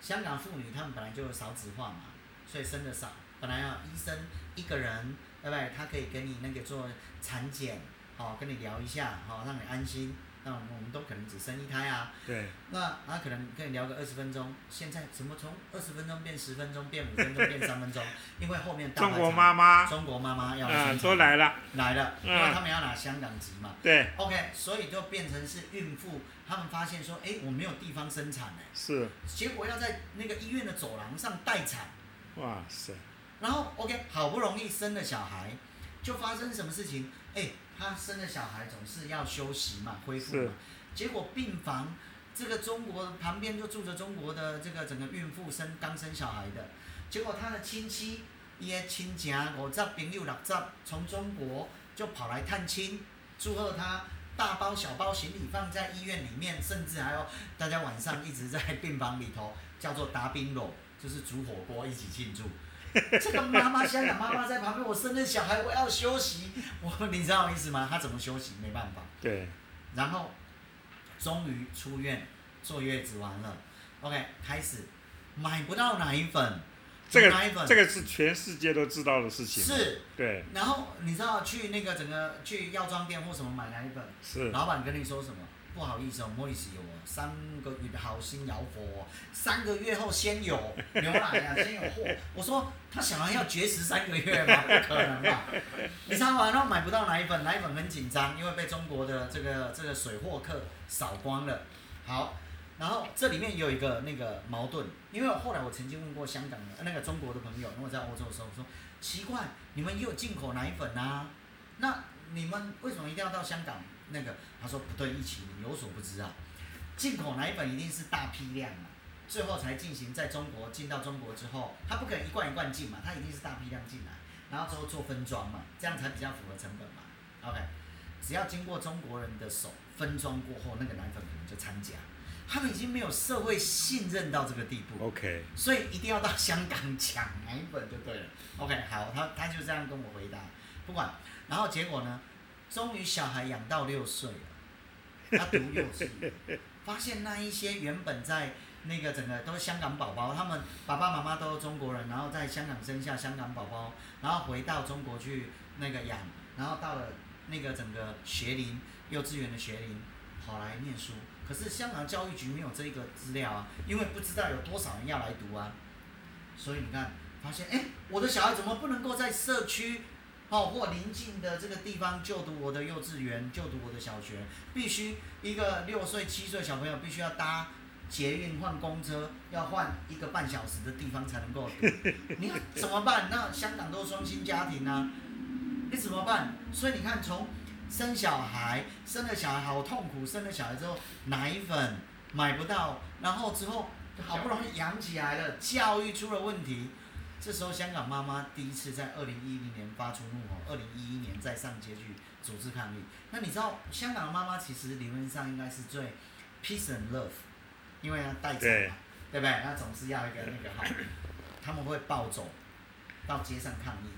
香港妇女她们本来就少子化嘛，所以生的少。本来啊，医生一个人，对不对？他可以给你那个做产检，好，跟你聊一下，好，让你安心，那我们都可能只生一胎啊。对。那他可能跟你聊个二十分钟，现在怎么从二十分钟变十分钟，变五分钟，变三分钟？(laughs) 因为后面中国妈妈，中国妈妈要嗯，都来了，来了，因为他们要拿香港籍嘛。对。OK，所以就变成是孕妇，他们发现说，哎，我没有地方生产哎。是。结果要在那个医院的走廊上待产。哇塞。然后 OK，好不容易生了小孩，就发生什么事情？哎，他生了小孩总是要休息嘛，恢复嘛。结果病房这个中国旁边就住着中国的这个整个孕妇生刚生小孩的，结果他的亲戚一些亲家五十朋友六十，从中国就跑来探亲，祝贺他大包小包行李放在医院里面，甚至还有大家晚上一直在病房里头叫做打冰肉，就是煮火锅一起庆祝。(laughs) 这个妈妈，香港妈妈在旁边，我生了小孩，我要休息。我，你知道我意思吗？她怎么休息？没办法。对。然后，终于出院坐月子完了，OK，开始买不到奶粉。这个这个是全世界都知道的事情。是。对。然后你知道去那个整个去药妆店或什么买奶粉？是。老板跟你说什么？不好意思哦，不好意思哦，三个月好心摇佛，三个月后先有牛奶啊，先有货。我说他小孩要绝食三个月吗？不可能吧？你知道吗？然后买不到奶粉，奶粉很紧张，因为被中国的这个这个水货客扫光了。好，然后这里面有一个那个矛盾，因为后来我曾经问过香港的那个中国的朋友，因为我在欧洲的时候，我说奇怪，你们也有进口奶粉啊？那你们为什么一定要到香港？那个他说不对，疫情你有所不知啊，进口奶粉一定是大批量嘛，最后才进行在中国进到中国之后，他不可能一罐一罐进嘛，他一定是大批量进来，然后之后做分装嘛，这样才比较符合成本嘛。OK，只要经过中国人的手分装过后，那个奶粉可能就掺假，他们已经没有社会信任到这个地步。OK，所以一定要到香港抢奶粉就对了。OK，好，他他就这样跟我回答，不管，然后结果呢？终于小孩养到六岁了，他读幼稚园，发现那一些原本在那个整个都是香港宝宝，他们爸爸妈妈都是中国人，然后在香港生下香港宝宝，然后回到中国去那个养，然后到了那个整个学龄幼稚园的学龄跑来念书，可是香港教育局没有这个资料啊，因为不知道有多少人要来读啊，所以你看发现哎，我的小孩怎么不能够在社区？哦，或临近的这个地方就读我的幼稚园，就读我的小学，必须一个六岁、七岁小朋友必须要搭捷运换公车，要换一个半小时的地方才能够读。你看 (laughs) 怎么办？那香港都是双薪家庭啊，你怎么办？所以你看，从生小孩，生了小孩好痛苦，生了小孩之后奶粉买不到，然后之后好不容易养起来了，教育出了问题。这时候，香港妈妈第一次在二零一零年发出怒吼，二零一一年再上街去组织抗议。那你知道，香港的妈妈其实理论上应该是最 peace and love，因为要带走嘛，对不对？那总是要一个那个好，他们会暴走到街上抗议，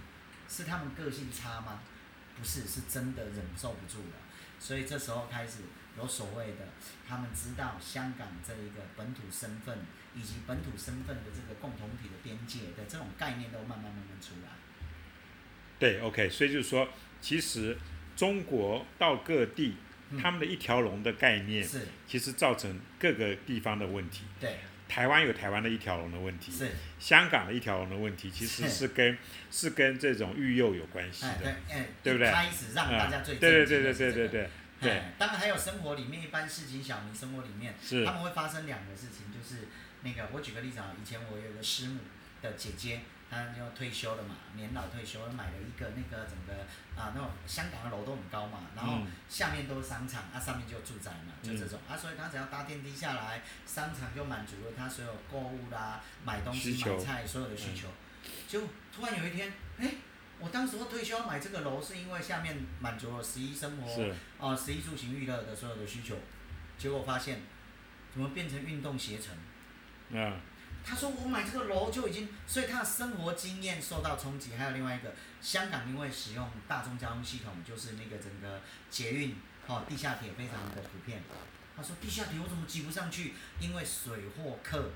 是他们个性差吗？不是，是真的忍受不住了。所以这时候开始有所谓的，他们知道香港这一个本土身份。以及本土身份的这个共同体的边界的这种概念都慢慢慢慢出来。对，OK，所以就是说，其实中国到各地，他们的一条龙的概念，是，其实造成各个地方的问题。对。台湾有台湾的一条龙的问题。是。香港的一条龙的问题，其实是跟是跟这种育幼有关系的。对，哎，对不对？开始让大家最对对对对对对对。对。当然还有生活里面一般市井小民生活里面，是。他们会发生两个事情，就是。那个，我举个例子啊，以前我有个师母的姐姐，她就退休了嘛，年老退休，买了一个那个整个啊那种香港的楼都很高嘛，然后下面都是商场，啊上面就住宅嘛，就这种，啊所以她只要搭电梯下来，商场就满足了她所有购物啦、买东西、买菜所有的需求。就突然有一天，哎，我当时退休买这个楼是因为下面满足了十一生活啊十一住行娱乐的所有的需求，结果发现怎么变成运动携程？嗯，他说我买这个楼就已经，所以他的生活经验受到冲击。还有另外一个，香港因为使用大众交通系统，就是那个整个捷运哦，地下铁非常的普遍。他说地下铁我怎么挤不上去？因为水货客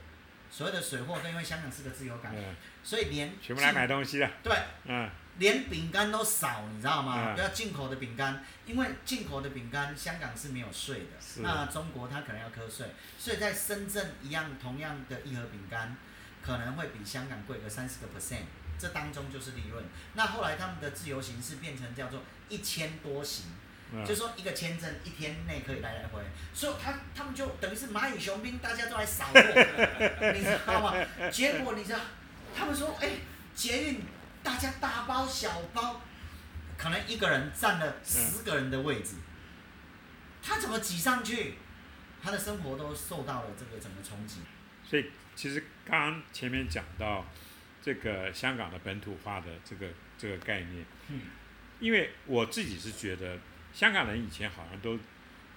所谓的水货都因为香港是个自由港，嗯，所以连全部来买东西了，对，嗯，连饼干都少，你知道吗？嗯。不要进口的饼干，因为进口的饼干香港是没有税的，那中国它可能要课税，所以在深圳一样同样的一盒饼干，可能会比香港贵个三十个 percent，这当中就是利润。那后来他们的自由行是变成叫做一千多行，嗯就说一个签证一天内可以来来回，所以他他们就等于是蚂蚁雄兵，大家都来扫货，你知道吗？结果你知道，他们说，哎、捷运大家大包小包，可能一个人占了十个人的位置，他怎么挤上去？他的生活都受到了这个整个冲击。所以其实刚刚前面讲到这个香港的本土化的这个这个概念，嗯，因为我自己是觉得香港人以前好像都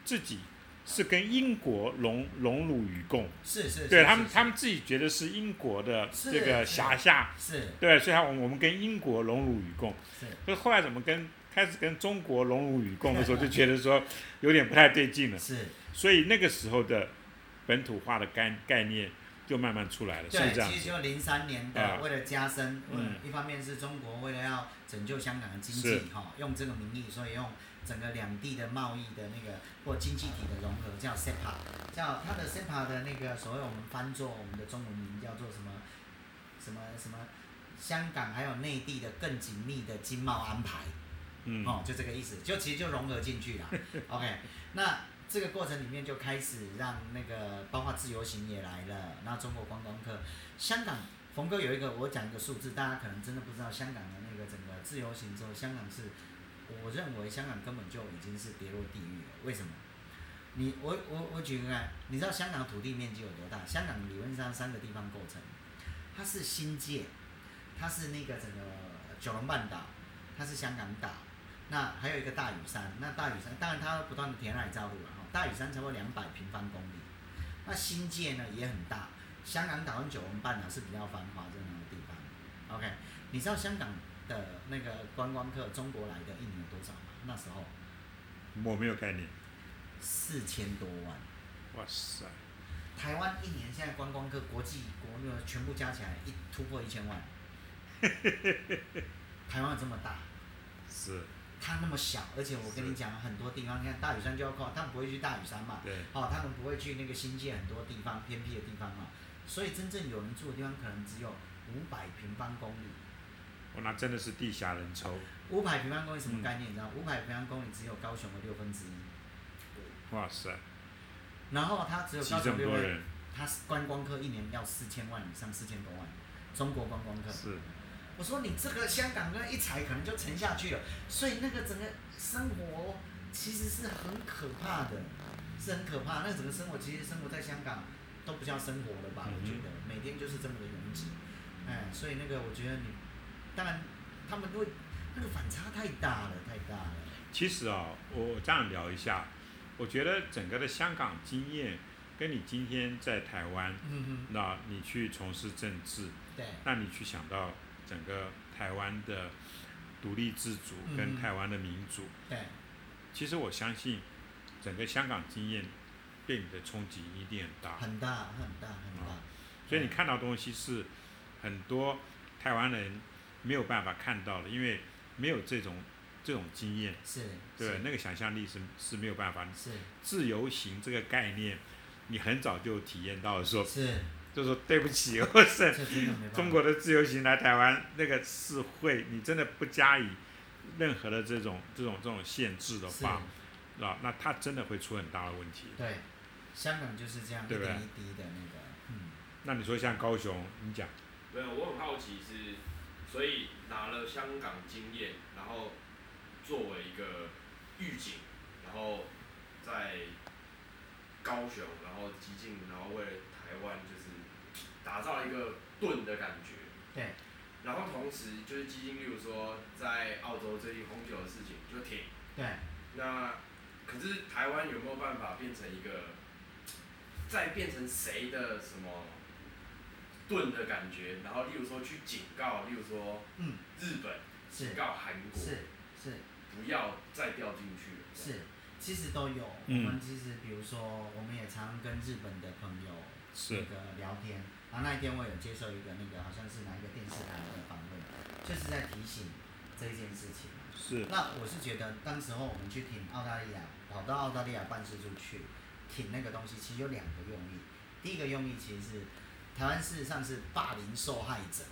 自己是跟英国荣荣辱与共，是是是，对他们他们自己觉得是英国的这个辖下，是。对，所以他我们我们跟英国荣辱与共，是。所以后来怎么跟开始跟中国荣辱与共的 (laughs) 时候，就觉得说有点不太对劲了，是，所以那个时候的本土化的概概念就慢慢出来了，是这，样？其实就零三年啊。的，为了加深，嗯。嗯，一方面是中国为了要拯救香港的经济，哈，用这个名义，所以用整个两地的贸易的那个或经济体的融合，叫 SEPA，叫它的 SEPA 的那个所谓我们翻作我们的中文名叫做什么什么什么，香港还有内地的更紧密的经贸安排。嗯，哦，就这个意思，就其实就融合进去了。(laughs) OK，那这个过程里面就开始让那个包括自由行也来了，然后中国观光客，香港冯哥有一个我讲一个数字，大家可能真的不知道，香港的那个整个自由行之后，香港是，我认为香港根本就已经是跌落地狱了。为什么？你我我我举个例，你知道香港土地面积有多大？香港理论上三个地方构成，它是新界，它是那个整个九龙半岛，它是香港岛，那还有一个大屿山，那大屿山当然它不断的填海造陆了哈，大屿山超过两百平方公里，那新界呢也很大，香港岛跟九龙半岛是比较繁华热闹的地方。OK，你知道香港的那个观光客中国来的一年有多少吗？那时候。我没有概念。四千多万，哇塞，台湾一年现在观光客国际国内全部加起来一突破一千万，(laughs) 台湾有这么大。是，它那么小，而且我跟你讲，很多地方，你看大屿山就要靠，他们不会去大屿山嘛，对，哦，他们不会去那个新界很多地方偏僻的地方嘛，所以真正有人住的地方可能只有五百平方公里。我那真的是地下人抽。五百平方公里什么嗯概念？你知道？五百平方公里只有高雄的六分之一，哇塞，然后它只有高雄六分，它观光客一年要四千万以上，四千多万，中国观光客。是，我说你这个香港那一踩可能就沉下去了，所以那个整个生活其实是很可怕的，是很可怕。那整个生活其实生活在香港都不叫生活了吧？嗯我觉得每天就是这么的拥挤，哎，所以那个我觉得你，当然他们会那个反差太大了，太大了。其实啊、我我这样聊一下，我觉得整个的香港经验，跟你今天在台湾，嗯哼，那你去从事政治，对，那你去想到整个台湾的独立自主跟嗯台湾的民主，对，其实我相信整个香港经验对你的冲击一定很大。很大很大很大。所以你看到东西是很多台湾人没有办法看到的，因为没有这种这种经验，是，对是那个想象力是是没有办法。是自由行这个概念，你很早就体验到的时候，是，就说对不起，(laughs) 我是。中国的自由行来台湾，那个是会你真的不加以任何的这种这种这种限制的是话，啊，那它真的会出很大的问题。对，香港就是这样一对不对点一滴的那个，嗯。那你说像高雄，你讲没有，我很好奇是，所以拿了香港经验，然后作为一个预警，然后在高雄，然后激进，然后为了台湾就是打造一个盾的感觉。对。然后同时就是激进，例如说在澳洲最近红酒的事情就停，对，那可是台湾有没有办法变成一个，再变成谁的什么盾的感觉？然后例如说去警告，例如说嗯，日本是警告韩国，是是不要再掉进去了。是，其实都有。我嗯们其实比如说，我们也常跟日本的朋友那个聊天。然后那一天我有接受一个那个好像是哪一个电视台的访问，就是在提醒这一件事情。是。那我是觉得，当时候我们去挺澳大利亚，跑到澳大利亚办事处去挺那个东西，其实有两个用意。第一个用意其实是，台湾事实上是霸凌受害者，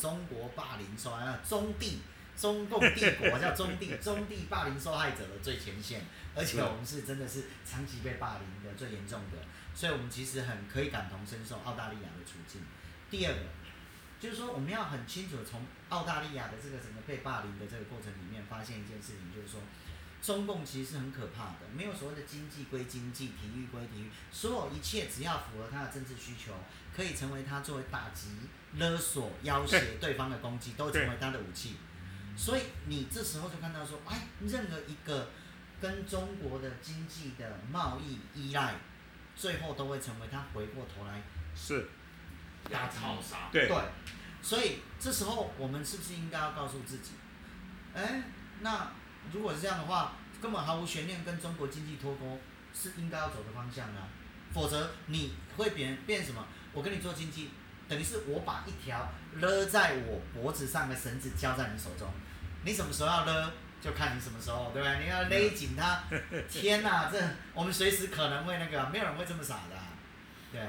中国霸凌受害者，中帝，中共帝国叫中帝，中帝霸凌受害者的最前线，而且我们是真的是长期被霸凌的最严重的，所以我们其实很可以感同身受澳大利亚的处境。第二个，就是说我们要很清楚从澳大利亚的这个整个被霸凌的这个过程里面发现一件事情，就是说。中共其实是很可怕的，没有所谓的经济归经济，体育归体育，所有一切只要符合他的政治需求，可以成为他作为打击、勒索、要挟对方的攻击，都成为他的武器。所以你这时候就看到说，哎，任何一个跟中国的经济的贸易依赖，最后都会成为他回过头来是打草杀。对，所以这时候我们是不是应该要告诉自己，哎，那？如果是这样的话，根本毫无悬念跟中国经济脱钩是应该要走的方向啊，否则你会变变什么？我跟你做经济，等于是我把一条勒在我脖子上的绳子交在你手中，你什么时候要勒，就看你什么时候，对不对？你要勒紧它，天哪，这 (laughs) 我们随时可能会那个，没有人会这么傻的，对。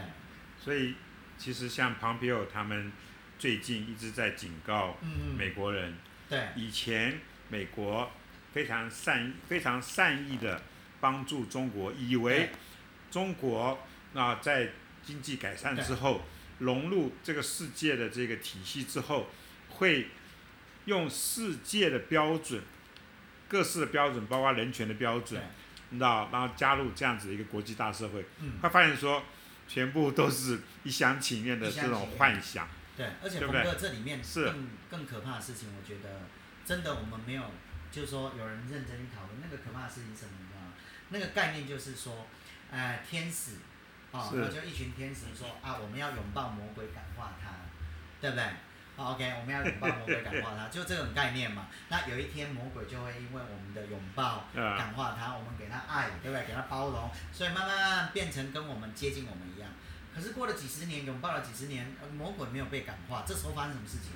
所以其实像庞皮奥他们最近一直在警告美国人，对，以前美国。非常善非常善意的帮助中国，以为中国啊在经济改善之后，融入这个世界的这个体系之后，会用世界的标准，各式的标准，包括人权的标准，你知道，然后加入这样子一个国际大社会，他发现说，全部都是一厢情愿的这种幻想。对，而且冯哥这里面更更可怕的事情，我觉得真的我们没有。就是说，有人认真去讨论那个可怕的事情什么，你知道吗？那个概念就是说，哎，天使，哦，就一群天使说啊，我们要拥抱魔鬼，感化他，对不对？OK，我们要拥抱魔鬼，感化他，(laughs) 就这种概念嘛。那有一天魔鬼就会因为我们的拥抱感化他，我们给他爱，对不对？给他包容，所以慢慢变成跟我们接近我们一样。可是过了几十年，拥抱了几十年，魔鬼没有被感化，这时候发生什么事情？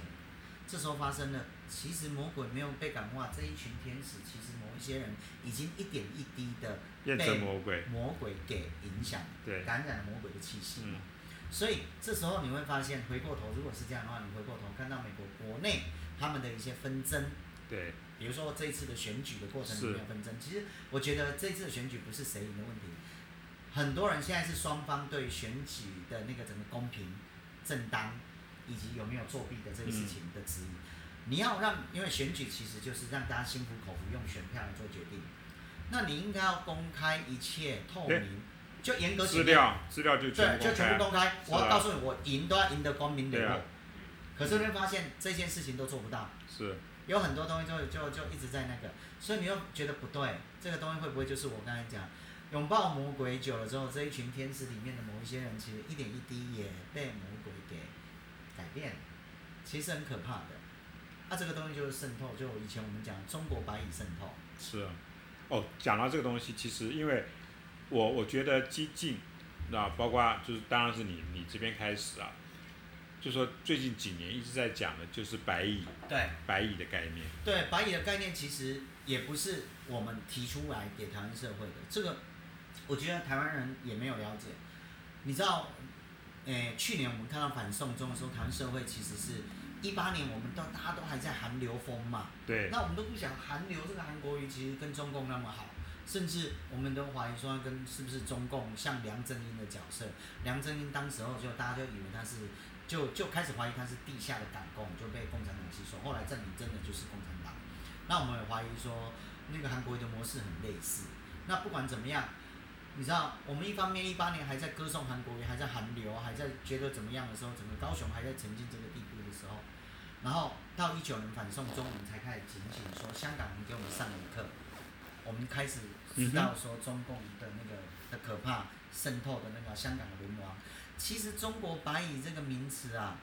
这时候发生了。其实魔鬼没有被感化，这一群天使其实某一些人已经一点一滴的被魔鬼。魔鬼给影响，对，感染了魔鬼的气息嘛。所以这时候你会发现，回过头如果是这样的话，你回过头看到美国国内他们的一些纷争，对，比如说这一次的选举的过程里面纷争，其实我觉得这次的选举不是谁赢的问题，很多人现在是双方对选举的那个整个公平、正当以及有没有作弊的这个事情的质疑。你要让，因为选举其实就是让大家心服口服，用选票来做决定。那你应该要公开一切透明，就严格资料资料就对，就全部公开。我要告诉你，我赢都要赢得光明磊落。可是你会发现这件事情都做不到。是。有很多东西就就就一直在那个，所以你又觉得不对，这个东西会不会就是我刚才讲，拥抱魔鬼久了之后，这一群天使里面的某一些人，其实一点一滴也被魔其实很可怕的。那这个东西就是渗透，就以前我们讲中国白蚁渗透。是啊，哦，讲到这个东西，其实因为，我我觉得激进，那包括就是当然是你你这边开始啊，就说最近几年一直在讲的就是白蚁，对，白蚁的概念。对，白蚁的概念其实也不是我们提出来给台湾社会的，这个我觉得台湾人也没有了解。你知道，诶，去年我们看到反送中的时候，台湾社会其实是。一八年，我们都大家都还在韩流风嘛，对，那我们都不想韩流这个韩国语其实跟中共那么好，甚至我们都怀疑说跟是不是中共像梁振英的角色，梁振英当时候就大家就以为他是，就就开始怀疑他是地下的党共，就被共产党吸收，后来证明真的就是共产党。那我们也怀疑说那个韩国瑜的模式很类似。那不管怎么样，你知道我们一方面一八年还在歌颂韩国语，还在韩流，还在觉得怎么样的时候，整个高雄还在沉浸这个地步的。时候，然后到一九年反送中，我们才开始警醒，说香港人给我们上了一课，我们开始知道说中共的那个的可怕渗透的那个香港的流亡。其实中国白蚁这个名词啊，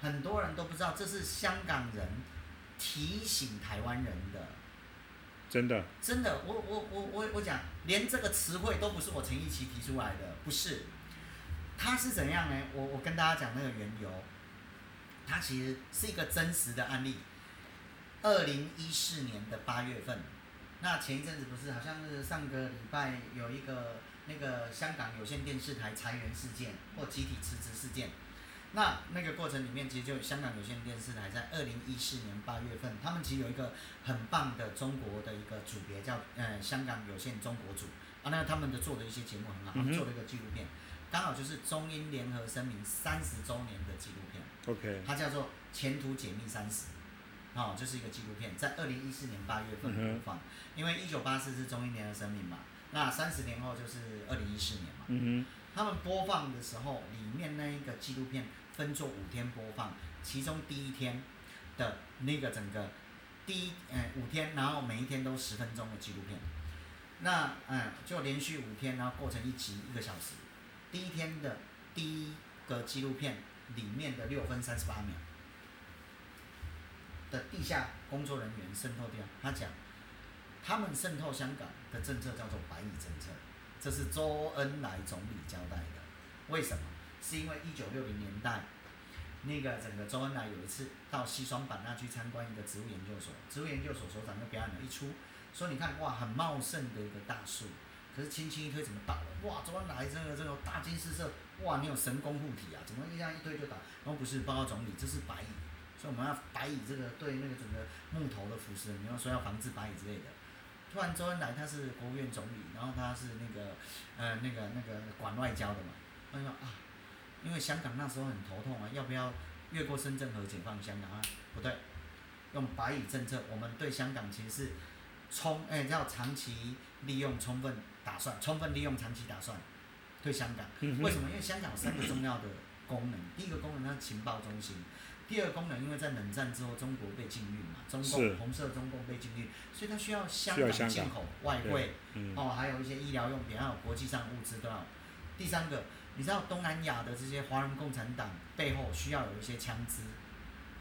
很多人都不知道，这是香港人提醒台湾人的。真的。真的，我我我我我讲，连这个词汇都不是我陈奕奇提出来的，不是。他是怎样呢？我我跟大家讲那个缘由，他其实是一个真实的案例。二零一四年的八月份，那前一阵子不是好像是上个礼拜有一个那个香港有线电视台裁员事件或集体辞职事件。那那个过程里面，其实就香港有线电视台在二零一四年八月份，他们其实有一个很棒的中国的一个组别，叫呃香港有线中国组啊。那他们的做的一些节目很好，他们做了一个纪录片，刚好就是中英联合声明三十周年的纪录片。OK。它叫做《前途解密三十》，哦，就是一个纪录片，在二零一四年八月份播放。因为一九八四是中英联合声明嘛，那三十年后就是二零一四年嘛。嗯他们播放的时候，里面那一个纪录片。分作五天播放，其中第一天的那个整个第一嗯五天，然后每一天都十分钟的纪录片，那嗯就连续五天，然后过成一集一个小时。第一天的第一个纪录片里面的六分三十八秒的地下工作人员渗透掉，他讲他们渗透香港的政策叫做白蚁政策，这是周恩来总理交代的，为什么？是因为一九六零年代，那个整个周恩来有一次到西双版纳去参观一个植物研究所，植物研究所所长就表演了一出，说你看哇很茂盛的一个大树，可是轻轻一推怎么倒了？哇，周恩来这个这个大惊失色，哇你有神功护体啊，怎么一下一推就倒？然后不是报告总理，这是白蚁，所以我们要白蚁这个对那个整个木头的腐蚀，你要说要防治白蚁之类的。突然周恩来他是国务院总理，然后他是那个呃那个那个管外交的嘛，他说啊。因为香港那时候很头痛啊，要不要越过深圳河解放香港啊？不对，用白蚁政策，我们对香港其实是充哎要长期利用、充分打算、充分利用长期打算对香港。为什么？因为香港有三个重要的功能，第一个功能它是情报中心，第二功能因为在冷战之后中国被禁运嘛，中共红色中共被禁运，所以它需要香港进口外汇，哦，还有一些医疗用品，还有国际上物资都要。第三个。你知道东南亚的这些华人共产党背后需要有一些枪支，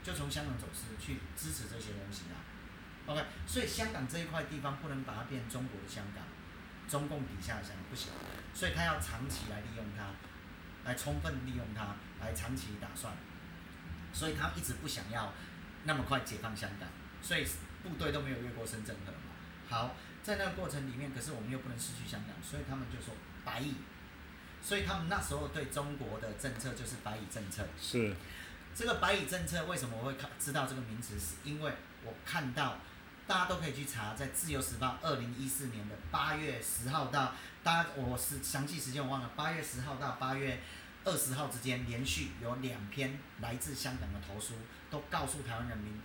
就从香港走私去支持这些东西啊。OK，所以香港这一块地方不能把它变成中国的香港，中共底下的香港不行，所以他要长期来利用它，来充分利用它，来长期打算，所以他一直不想要那么快解放香港，所以部队都没有越过深圳河嘛。好，在那个过程里面，可是我们又不能失去香港，所以他们就说白蚁。所以他们那时候对中国的政策就是白蚁政策。是。这个白蚁政策为什么我会看知道这个名词？是因为我看到，大家都可以去查，在《自由时报》二零一四年的八月十号到，大家我是详细时间我忘了，八月十号到八月二十号之间，连续有两篇来自香港的投书，都告诉台湾人民，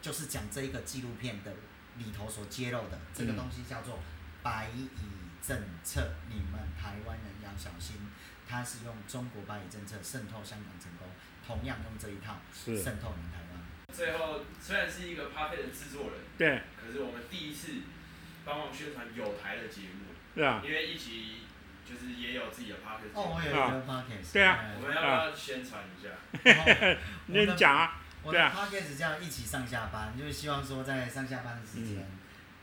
就是讲这一个纪录片的里头所揭露的这个东西叫做白蚁。政策，你们台湾人要小心，他是用中国巴以政策渗透香港成功，同样用这一套渗透你们台湾。最后，虽然是一个 p a r t 的制作人，对，可是我们第一次帮忙宣传有台的节目，对啊，因为一起就是也有自己的 p a r t 哦，我有一个 p a r k 对啊，我们要不要宣传一下？(laughs) 你讲啊，我的 p a r k 叫一起上下班，就是希望说在上下班的时间，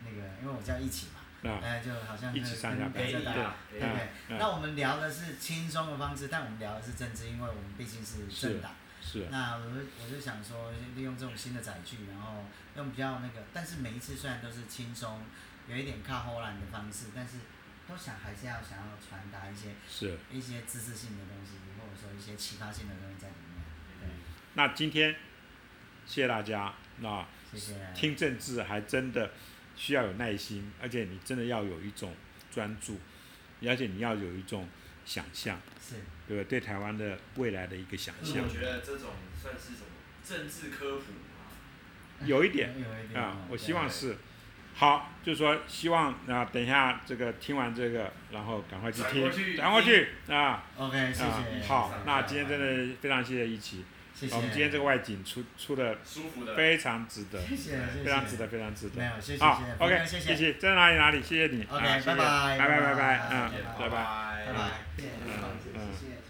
那个因为我叫一起嘛。哎，就好像跟跟着大家，对对？那我们聊的是轻松的方式，但我们聊的是政治，因为我们毕竟是政党。是。那我我就想说，利用这种新的载具，然后用比较那个，但是每一次虽然都是轻松，有一点靠后懒的方式，但是都想还是要想要传达一些是一些知识性的东西，或者说一些启发性的东西在里面。对。那今天谢谢大家，那谢谢。听政治还真的。需要有耐心，而且你真的要有一种专注，而且你要有一种想象，是，对不对？对台湾的未来的一个想象。我觉得这种算是什么政治科普吗？有一点啊，我希望是。好，就是说希望啊，等一下这个听完这个，然后赶快去听，赶过去啊。OK，谢谢。好，那今天真的非常谢谢一我们今天这个外景出出的非常值得，非常值得，非常值得。好，OK，谢谢，在哪里哪里，谢谢你。OK，拜拜，拜拜拜拜，嗯，拜拜，拜。拜，嗯嗯。